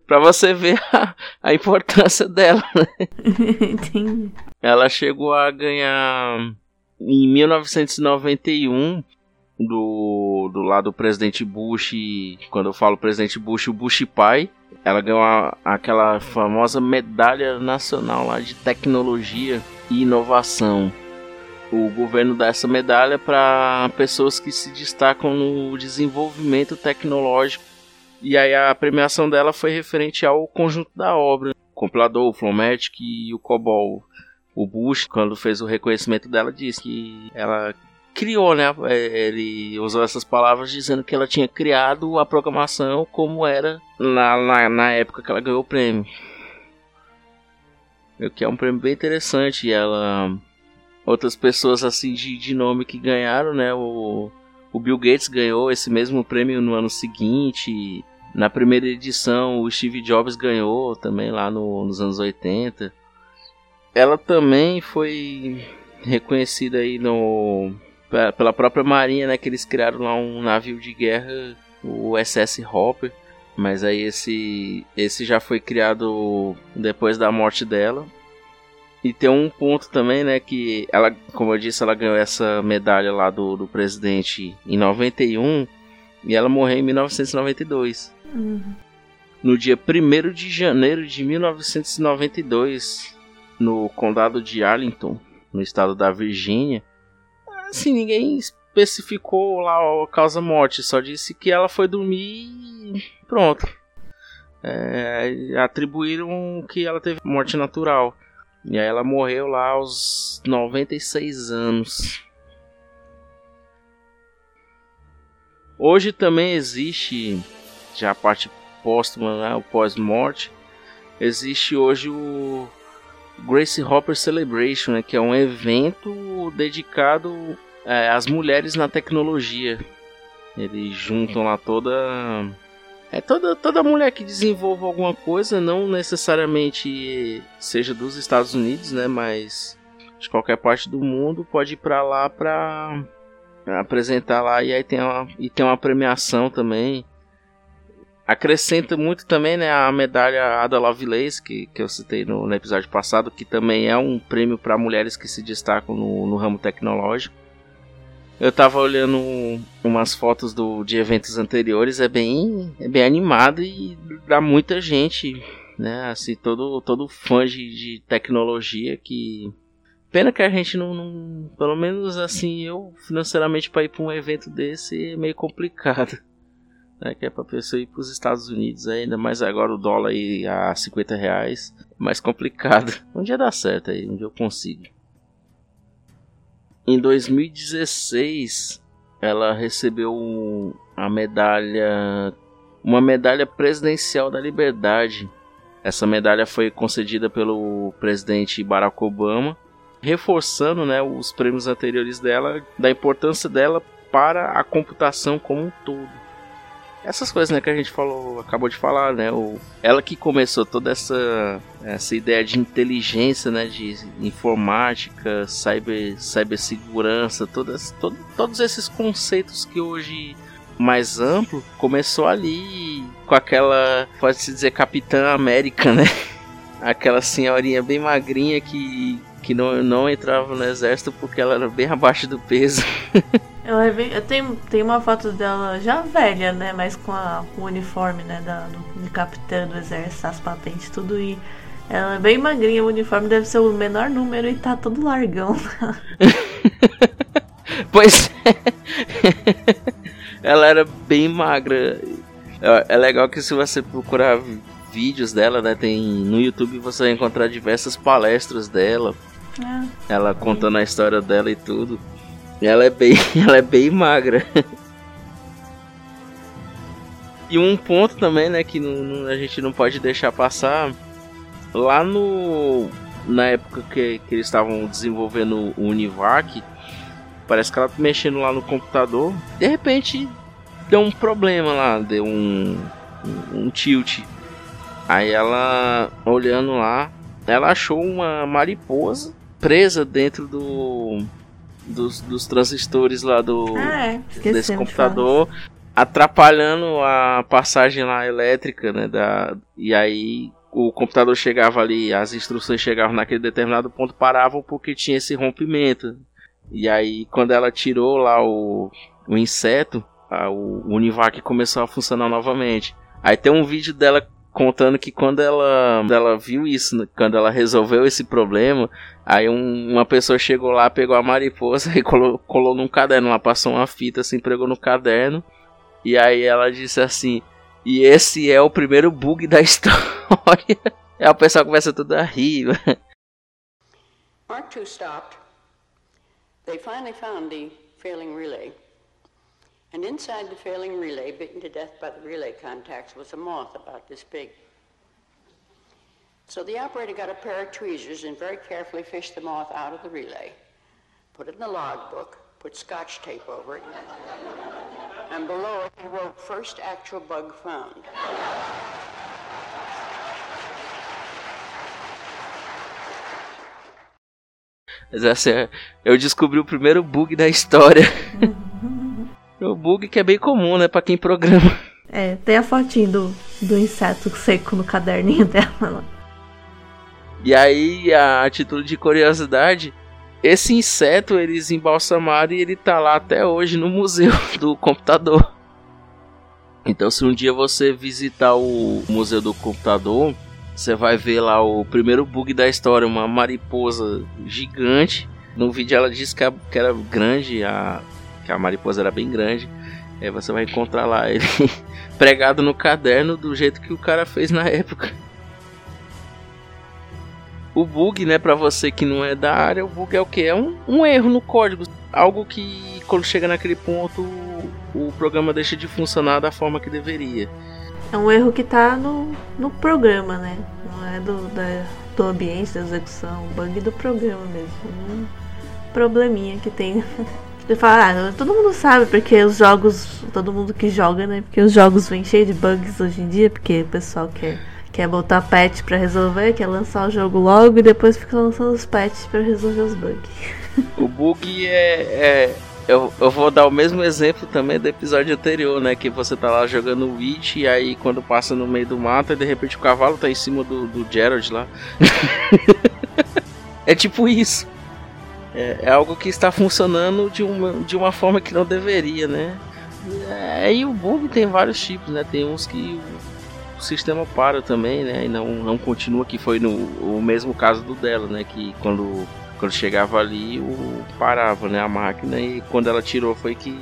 pra você ver a, a importância dela, né? Entendi. Ela chegou a ganhar em 1991 do, do lado do presidente Bush, quando eu falo presidente Bush, o Bush pai, ela ganhou a, aquela famosa medalha nacional lá de tecnologia e inovação. O governo dá essa medalha para pessoas que se destacam no desenvolvimento tecnológico. E aí a premiação dela foi referente ao conjunto da obra. O compilador, o Flomatic e o COBOL. O Bush, quando fez o reconhecimento dela, disse que ela criou, né? É, ele usou essas palavras dizendo que ela tinha criado a programação como era na, na, na época que ela ganhou o prêmio. O que é um prêmio bem interessante. Ela. Outras pessoas assim de, de nome que ganharam, né? O, o Bill Gates ganhou esse mesmo prêmio no ano seguinte. Na primeira edição, o Steve Jobs ganhou também lá no, nos anos 80. Ela também foi reconhecida aí no pela própria marinha, né, que eles criaram lá um navio de guerra, o SS Hopper, mas aí esse esse já foi criado depois da morte dela. E tem um ponto também, né, que ela, como eu disse, ela ganhou essa medalha lá do, do presidente em 91 e ela morreu em 1992. Uhum. No dia 1 de janeiro de 1992, no condado de Arlington, no estado da Virgínia, assim, ninguém especificou lá a causa morte, só disse que ela foi dormir e pronto. É, atribuíram que ela teve morte natural. E aí ela morreu lá aos 96 anos. Hoje também existe, já a parte póstuma, né, o pós-morte, existe hoje o Grace Hopper Celebration, né, que é um evento dedicado é, às mulheres na tecnologia. Eles juntam lá toda é toda toda mulher que desenvolva alguma coisa, não necessariamente seja dos Estados Unidos, né, mas de qualquer parte do mundo pode ir para lá para apresentar lá e aí tem uma e tem uma premiação também acrescenta muito também né, a medalha Ada Lovelace, que, que eu citei no, no episódio passado, que também é um prêmio para mulheres que se destacam no, no ramo tecnológico. Eu tava olhando umas fotos do, de eventos anteriores, é bem, é bem animado e dá muita gente, né? Assim, todo, todo fã de, de tecnologia que. Pena que a gente não, não. Pelo menos assim, eu financeiramente para ir para um evento desse é meio complicado né, que é para pessoa ir para os Estados Unidos, ainda mais agora o dólar aí a 50 reais, mais complicado. Um dia dá certo aí, um dia eu consigo. Em 2016, ela recebeu a medalha, uma medalha presidencial da liberdade. Essa medalha foi concedida pelo presidente Barack Obama, reforçando né, os prêmios anteriores dela, da importância dela para a computação como um todo essas coisas, né, que a gente falou, acabou de falar, né? O, ela que começou toda essa, essa ideia de inteligência, né, de informática, cyber, cibersegurança, todas, todo, todos esses conceitos que hoje mais amplo, começou ali com aquela, pode-se dizer, Capitã América, né? Aquela senhorinha bem magrinha que que não, não entrava no exército porque ela era bem abaixo do peso. Ela é bem, eu tenho, tenho uma foto dela já velha, né? Mas com, a, com o uniforme, né? Da, do, de capitã do exército, as patentes, tudo. E ela é bem magrinha, o uniforme deve ser o menor número e tá todo largão. pois é. ela era bem magra. É, é legal que se você procurar vídeos dela, né? Tem no YouTube você vai encontrar diversas palestras dela. É. Ela contando a história dela e tudo. Ela é bem, ela é bem magra. E um ponto também, né, que não, a gente não pode deixar passar. Lá no. Na época que, que eles estavam desenvolvendo o Univac, parece que ela tá mexendo lá no computador. De repente deu um problema lá, deu um, um, um tilt. Aí ela, olhando lá, ela achou uma mariposa presa dentro do dos, dos transistores lá do ah, é. desse computador, atrapalhando a passagem lá elétrica, né? Da, e aí o computador chegava ali, as instruções chegavam naquele determinado ponto, paravam porque tinha esse rompimento. E aí quando ela tirou lá o, o inseto, a, o, o Univac começou a funcionar novamente. Aí tem um vídeo dela contando que quando ela, ela viu isso, né, quando ela resolveu esse problema, aí um, uma pessoa chegou lá, pegou a mariposa e colou, colou num caderno, ela passou uma fita assim, pregou no caderno, e aí ela disse assim, e esse é o primeiro bug da história. aí o pessoal começa tudo a rir. Mark II stopped. They finally found the failing relay. And inside the failing relay, bitten to death by the relay contacts, was a moth about this big. So the operator got a pair of tweezers and very carefully fished the moth out of the relay, put it in the logbook, put scotch tape over it, and below it he wrote first actual bug found. Mas essa é, eu descobri o primeiro bug da história. O bug que é bem comum, né, pra quem programa. É, tem a fotinho do, do inseto seco no caderninho dela E aí, a, título de curiosidade, esse inseto eles embalsamaram e ele tá lá até hoje no museu do computador. Então, se um dia você visitar o museu do computador, você vai ver lá o primeiro bug da história, uma mariposa gigante. No vídeo ela disse que era grande, a que a mariposa era bem grande. Aí você vai encontrar lá ele pregado no caderno do jeito que o cara fez na época. O bug, né, para você que não é da área, o bug é o que? É um, um erro no código. Algo que quando chega naquele ponto o programa deixa de funcionar da forma que deveria. É um erro que tá no, no programa, né? Não é do, da, do ambiente da execução, bug do programa mesmo. Um probleminha que tem Ele fala, ah, todo mundo sabe, porque os jogos, todo mundo que joga, né? Porque os jogos vêm cheios de bugs hoje em dia, porque o pessoal quer, quer botar patch pra resolver, quer lançar o jogo logo e depois fica lançando os patches pra resolver os bugs. O bug é. é eu, eu vou dar o mesmo exemplo também do episódio anterior, né? Que você tá lá jogando Witch e aí quando passa no meio do mato e de repente o cavalo tá em cima do, do Gerald lá. é tipo isso é, é, algo que está funcionando de uma, de uma forma que não deveria, né? É, e o bug tem vários tipos, né? Tem uns que o sistema para também, né? E não, não continua, que foi no o mesmo caso do dela, né? Que quando, quando chegava ali, o, parava né? a máquina e quando ela tirou foi que,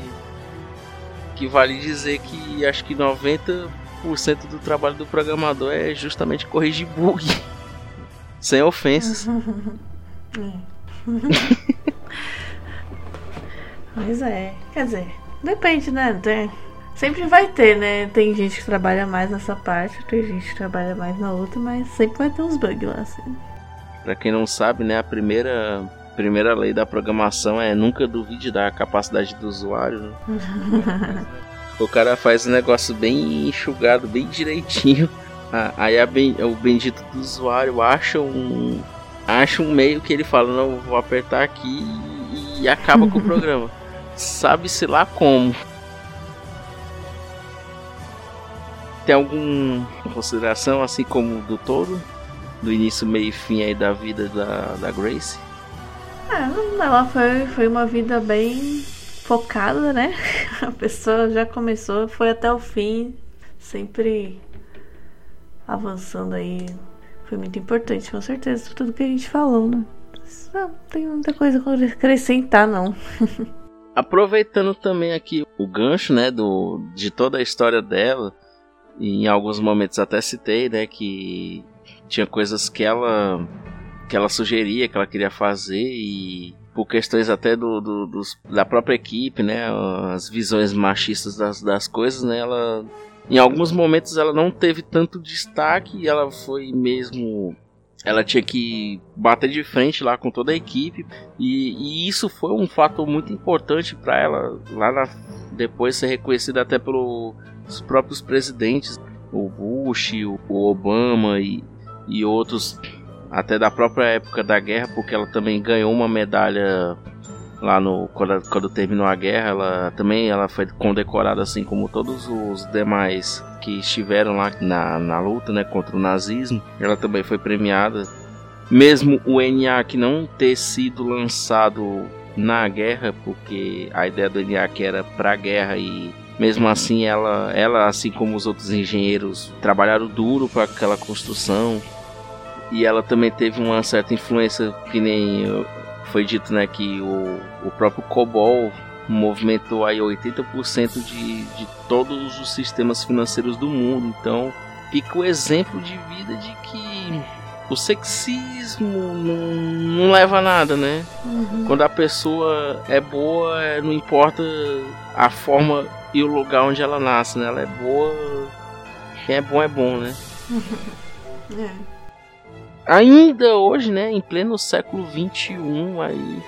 que vale dizer que acho que 90% do trabalho do programador é justamente corrigir bug. Sem ofensas. É. Pois é, quer dizer, depende, né? Tem, sempre vai ter, né? Tem gente que trabalha mais nessa parte, tem gente que trabalha mais na outra, mas sempre vai ter uns bugs lá, assim. Pra quem não sabe, né, a primeira, primeira lei da programação é nunca duvide da capacidade do usuário. Né? o cara faz um negócio bem enxugado, bem direitinho. Aí a, o bendito do usuário acha um, acha um meio que ele fala, não, vou apertar aqui e acaba com o programa. Sabe-se lá como. Tem alguma consideração, assim como do todo? Do início, meio e fim aí da vida da, da Grace? É, ela foi, foi uma vida bem focada, né? A pessoa já começou, foi até o fim, sempre avançando aí. Foi muito importante, com certeza, tudo que a gente falou, né? Não, tem muita coisa a acrescentar, não. Aproveitando também aqui o gancho, né, do, de toda a história dela, em alguns momentos até citei, né, que tinha coisas que ela que ela sugeria, que ela queria fazer e por questões até do, do dos, da própria equipe, né, as visões machistas das, das coisas, né, ela em alguns momentos ela não teve tanto destaque, ela foi mesmo ela tinha que bater de frente lá com toda a equipe e, e isso foi um fator muito importante para ela lá na, depois ser reconhecida até pelos próprios presidentes o Bush o Obama e, e outros até da própria época da guerra porque ela também ganhou uma medalha lá no quando, quando terminou a guerra ela também ela foi condecorada assim como todos os demais que estiveram lá na, na luta né, contra o nazismo. Ela também foi premiada. Mesmo o ENIAC não ter sido lançado na guerra, porque a ideia do ENIAC era para guerra e mesmo assim ela, ela assim como os outros engenheiros trabalharam duro para aquela construção e ela também teve uma certa influência que nem foi dito né que o, o próprio COBOL movimentou aí 80% de, de todos os sistemas financeiros do mundo. Então, fica o exemplo de vida de que o sexismo não, não leva a nada, né? Uhum. Quando a pessoa é boa, é, não importa a forma e o lugar onde ela nasce, né? Ela é boa, quem é bom é bom, né? é. Ainda hoje, né, em pleno século 21, aí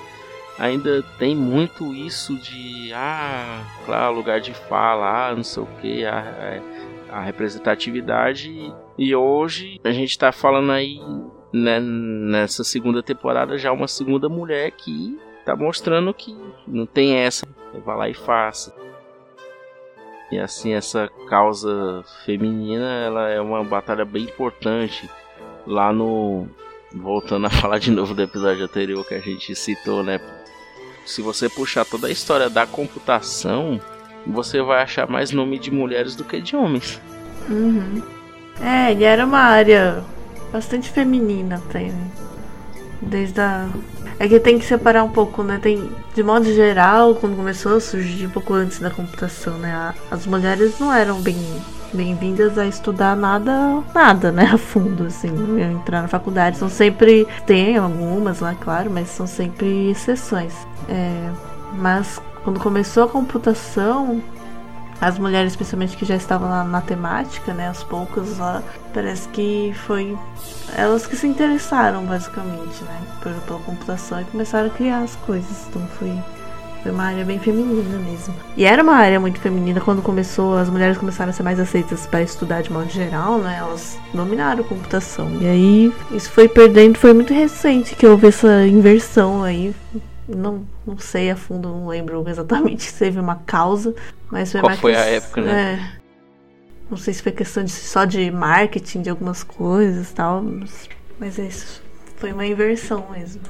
ainda tem muito isso de ah, claro, lugar de fala, ah, não sei o que, a, a, representatividade. E hoje a gente tá falando aí né, nessa segunda temporada já uma segunda mulher que tá mostrando que não tem essa, vai lá e faça. E assim essa causa feminina, ela é uma batalha bem importante lá no voltando a falar de novo do episódio anterior que a gente citou, né? se você puxar toda a história da computação, você vai achar mais nome de mulheres do que de homens. Uhum. É, e era uma área bastante feminina né? Desde a. É que tem que separar um pouco, né? Tem, de modo geral, quando começou a surgir um pouco antes da computação, né? As mulheres não eram bem bem-vindas a estudar nada, nada, né, a fundo, assim, entrar na faculdade. São sempre, tem algumas lá, claro, mas são sempre exceções. É, mas quando começou a computação, as mulheres, especialmente que já estavam na matemática, né, as poucas lá, parece que foi elas que se interessaram, basicamente, né, pela computação e começaram a criar as coisas. Então foi foi uma área bem feminina mesmo. E era uma área muito feminina quando começou, as mulheres começaram a ser mais aceitas para estudar de modo geral, né? Elas dominaram a computação. E aí isso foi perdendo, foi muito recente que houve essa inversão aí. Não, não sei a fundo, não lembro exatamente se teve uma causa, mas foi Qual foi que, a época, né? É, não sei se foi questão de, só de marketing de algumas coisas e tal, mas, mas é isso. Foi uma inversão mesmo.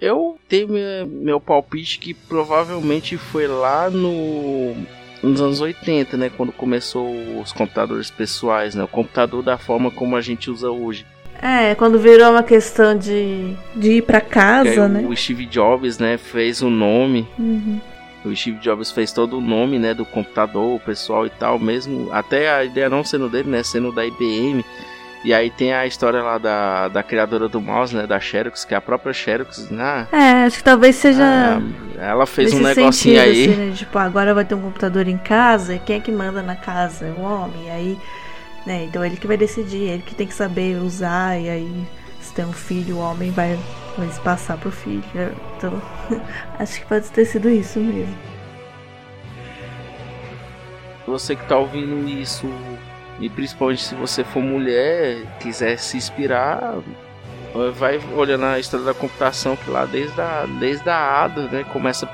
Eu tenho meu palpite que provavelmente foi lá no nos anos 80, né, quando começou os computadores pessoais, né, o computador da forma como a gente usa hoje. É, quando virou uma questão de, de ir para casa, aí, né? O Steve Jobs, né, fez o nome. Uhum. O Steve Jobs fez todo o nome, né, do computador, o pessoal e tal, mesmo até a ideia não sendo dele, né, sendo da IBM. E aí tem a história lá da, da criadora do mouse, né? Da Xerox, que é a própria Xerox, né? É, acho que talvez seja. Ah, ela fez um negocinho sentido, aí. Assim, né? Tipo, agora vai ter um computador em casa, e quem é que manda na casa? O homem. E aí, né? Então ele que vai decidir, ele que tem que saber usar, e aí, se tem um filho, o homem vai, vai passar pro filho. Então, acho que pode ter sido isso mesmo. Você que tá ouvindo isso e principalmente se você for mulher, quiser se inspirar, vai olhando a história da computação que lá desde a, desde a Ada, né? Começa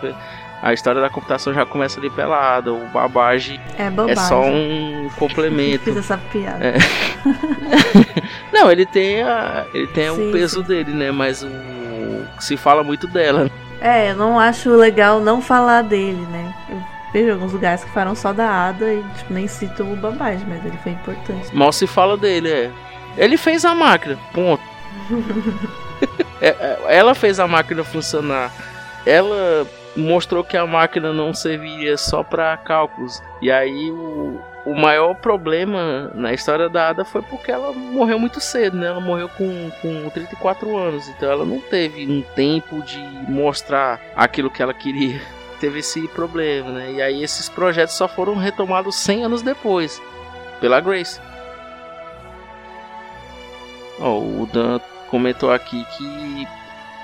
a história da computação já começa ali pela Ada. O babage é, é só um complemento. Fiz essa piada. É. Não, ele tem a, ele tem sim, o peso sim. dele, né? Mas o se fala muito dela. É, eu não acho legal não falar dele, né? Eu vejo alguns lugares que falam só da Ada e tipo, nem citam o Babage, mas ele foi importante. Mal se fala dele, é. Ele fez a máquina, ponto. É, é, ela fez a máquina funcionar. Ela mostrou que a máquina não serviria só para cálculos. E aí o, o maior problema na história da Ada foi porque ela morreu muito cedo, né? Ela morreu com, com 34 anos, então ela não teve um tempo de mostrar aquilo que ela queria. Teve esse problema, né? E aí esses projetos só foram retomados 100 anos depois, pela Grace. O Dan comentou aqui que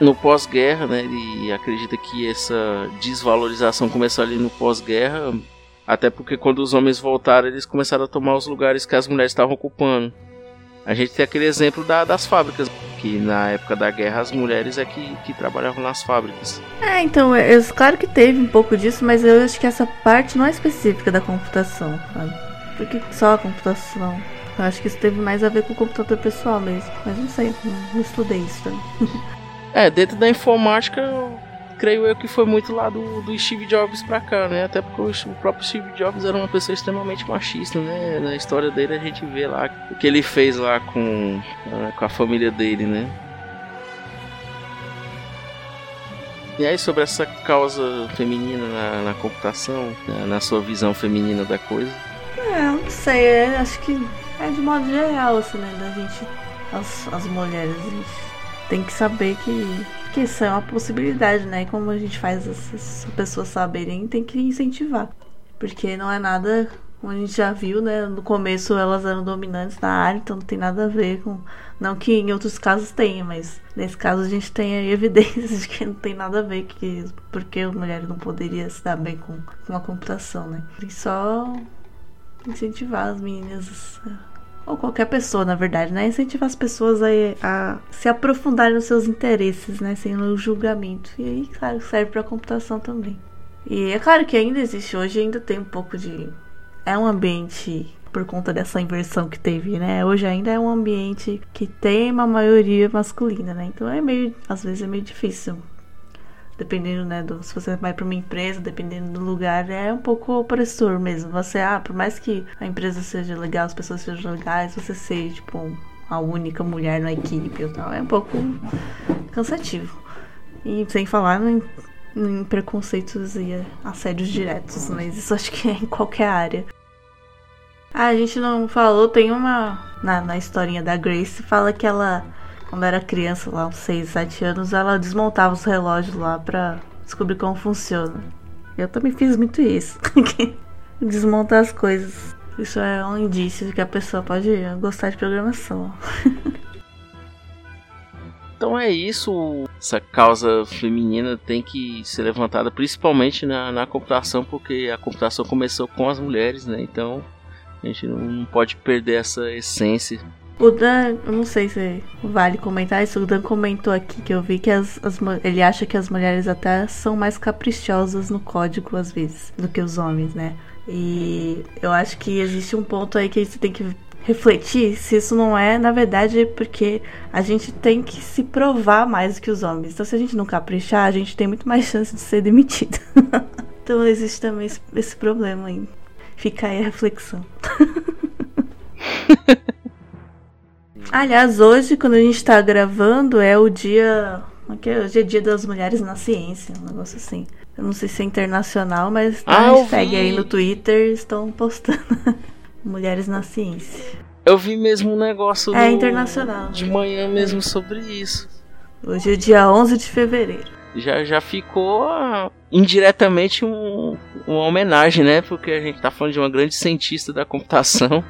no pós-guerra, né, ele acredita que essa desvalorização começou ali no pós-guerra, até porque quando os homens voltaram, eles começaram a tomar os lugares que as mulheres estavam ocupando. A gente tem aquele exemplo da, das fábricas, que na época da guerra as mulheres é que, que trabalhavam nas fábricas. É, então, eu, claro que teve um pouco disso, mas eu acho que essa parte não é específica da computação, sabe? Porque só a computação. Eu acho que isso teve mais a ver com o computador pessoal mesmo. Mas não sei, não estudei isso também. é, dentro da informática, creio eu que foi muito lá do, do Steve Jobs pra cá, né? Até porque o, próprio Steve Jobs era uma pessoa extremamente machista, né? Na história dele a gente vê lá o que ele fez lá com, uh, com a família dele, né? E aí, sobre essa causa feminina na, na computação, na, na sua visão feminina da coisa? É, não sei, é, acho que é de modo geral, assim, né? Da gente, as, as mulheres, a gente tem que saber que, que isso é uma possibilidade, né? Como a gente faz essas pessoas saberem, tem que incentivar. Porque não é nada, como a gente já viu, né? No começo elas eram dominantes na área, então não tem nada a ver com. Não que em outros casos tenha, mas nesse caso a gente tem aí evidências de que não tem nada a ver, que porque a mulher não poderia se dar bem com, com a computação, né? E só incentivar as meninas ou qualquer pessoa, na verdade, né? Incentivar as pessoas a, a se aprofundarem nos seus interesses, né? Sem o julgamento. E aí, claro, serve para computação também. E é claro que ainda existe hoje, ainda tem um pouco de. É um ambiente por conta dessa inversão que teve, né? Hoje ainda é um ambiente que tem uma maioria masculina, né? Então é meio, às vezes é meio difícil dependendo, né, do, se você vai para uma empresa, dependendo do lugar, é um pouco opressor mesmo. Você, ah, por mais que a empresa seja legal, as pessoas sejam legais, você ser, tipo, a única mulher na equipe e tal, é um pouco cansativo. E sem falar em, em preconceitos e assédios diretos, mas isso acho que é em qualquer área. Ah, a gente não falou, tem uma. Na, na historinha da Grace, fala que ela quando era criança, lá uns 6, 7 anos, ela desmontava os relógios lá pra descobrir como funciona. Eu também fiz muito isso. Desmontar as coisas. Isso é um indício de que a pessoa pode gostar de programação. Então é isso, essa causa feminina tem que ser levantada principalmente na, na computação, porque a computação começou com as mulheres, né? Então a gente não pode perder essa essência o Dan, eu não sei se vale comentar isso, o Dan comentou aqui que eu vi que as, as, ele acha que as mulheres até são mais caprichosas no código às vezes do que os homens, né? E eu acho que existe um ponto aí que a gente tem que refletir se isso não é, na verdade, porque a gente tem que se provar mais do que os homens. Então, se a gente não caprichar, a gente tem muito mais chance de ser demitido. então, existe também esse, esse problema aí. Fica aí a reflexão. Aliás, hoje, quando a gente tá gravando, é o dia. É hoje é dia das mulheres na ciência, um negócio assim. Eu não sei se é internacional, mas ah, a hashtag aí no Twitter estão postando mulheres na ciência. Eu vi mesmo um negócio é, internacional. de manhã mesmo sobre isso. Hoje é dia 11 de fevereiro. Já, já ficou uh, indiretamente um, uma homenagem, né? Porque a gente tá falando de uma grande cientista da computação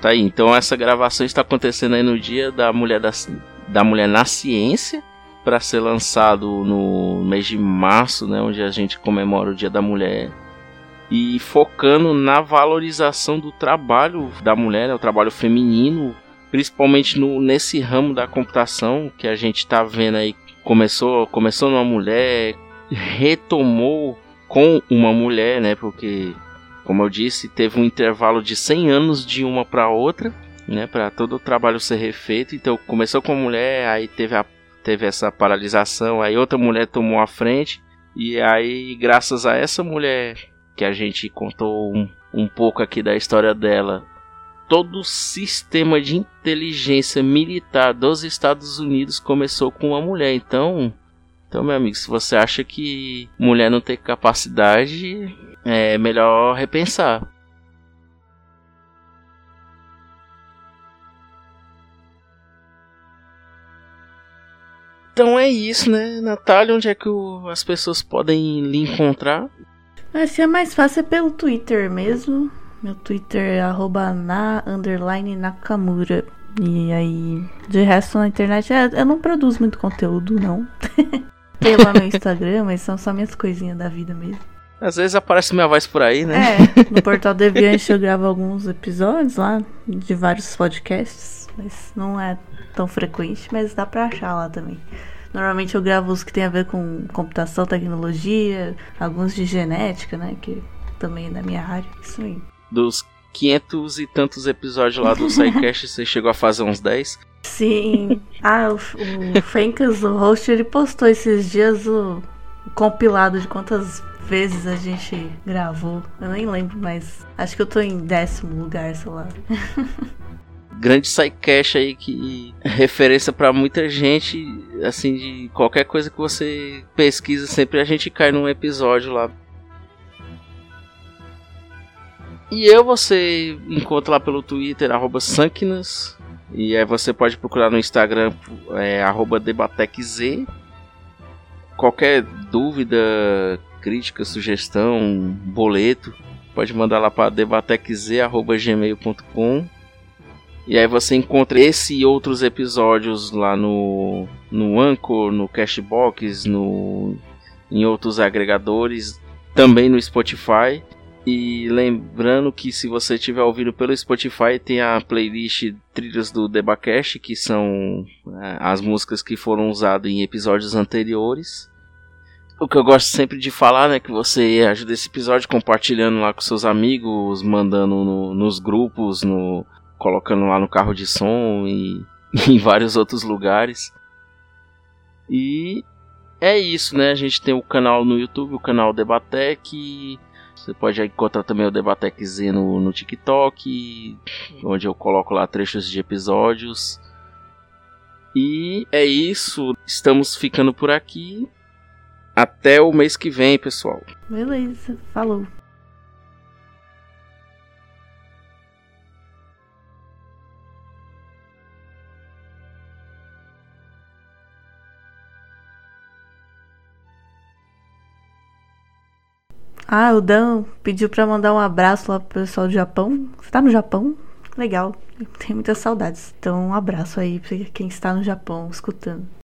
Tá aí, então essa gravação está acontecendo aí no dia da mulher da, da mulher na ciência para ser lançado no mês de março, né, onde a gente comemora o Dia da Mulher. E focando na valorização do trabalho da mulher, né, o trabalho feminino, principalmente no, nesse ramo da computação que a gente está vendo aí começou começou numa mulher, retomou com uma mulher, né, porque como eu disse, teve um intervalo de 100 anos de uma para outra, né, para todo o trabalho ser refeito. Então começou com a mulher, aí teve a teve essa paralisação, aí outra mulher tomou a frente, e aí, graças a essa mulher que a gente contou um, um pouco aqui da história dela, todo o sistema de inteligência militar dos Estados Unidos começou com uma mulher. Então, então meu amigo, se você acha que mulher não tem capacidade, é melhor repensar. Então é isso, né, Natália? Onde é que o, as pessoas podem lhe encontrar? Assim é mais fácil é pelo Twitter mesmo. Meu Twitter é arroba na Nakamura. E aí, de resto na internet, é, eu não produzo muito conteúdo, não. Tem lá no Instagram, mas são só minhas coisinhas da vida mesmo. Às vezes aparece minha voz por aí, né? É, no Portal Deviante eu gravo alguns episódios lá, de vários podcasts, mas não é tão frequente, mas dá pra achar lá também. Normalmente eu gravo os que tem a ver com computação, tecnologia, alguns de genética, né, que também é da minha área, isso aí. Dos 500 e tantos episódios lá do SciCast, você chegou a fazer uns 10? Sim. Ah, o, o Fencas, o host, ele postou esses dias o, o compilado de quantas vezes a gente gravou. Eu nem lembro, mas acho que eu tô em décimo lugar, sei lá. Grande SciCast aí que é referência para muita gente, assim, de qualquer coisa que você pesquisa, sempre a gente cai num episódio lá. E eu você encontra lá pelo Twitter, arroba Sankinas. E aí você pode procurar no Instagram, é, DebatecZ. Qualquer dúvida, crítica, sugestão, boleto, pode mandar lá para debatecz.gmail.com. E aí você encontra esse e outros episódios lá no, no Anchor, no Cashbox, no, em outros agregadores, também no Spotify. E lembrando que se você estiver ouvindo pelo Spotify, tem a playlist Trilhas do Debacast, que são é, as músicas que foram usadas em episódios anteriores. O que eu gosto sempre de falar, né, que você ajuda esse episódio compartilhando lá com seus amigos, mandando no, nos grupos, no, colocando lá no carro de som e em vários outros lugares. E é isso, né? A gente tem o canal no YouTube, o canal Debatec. Você pode encontrar também o Debatec Z no, no TikTok, onde eu coloco lá trechos de episódios. E é isso. Estamos ficando por aqui. Até o mês que vem, pessoal. Beleza, falou. Ah, o Dan pediu pra mandar um abraço lá pro pessoal do Japão. Você tá no Japão? Legal. Tenho muitas saudades. Então, um abraço aí pra quem está no Japão escutando.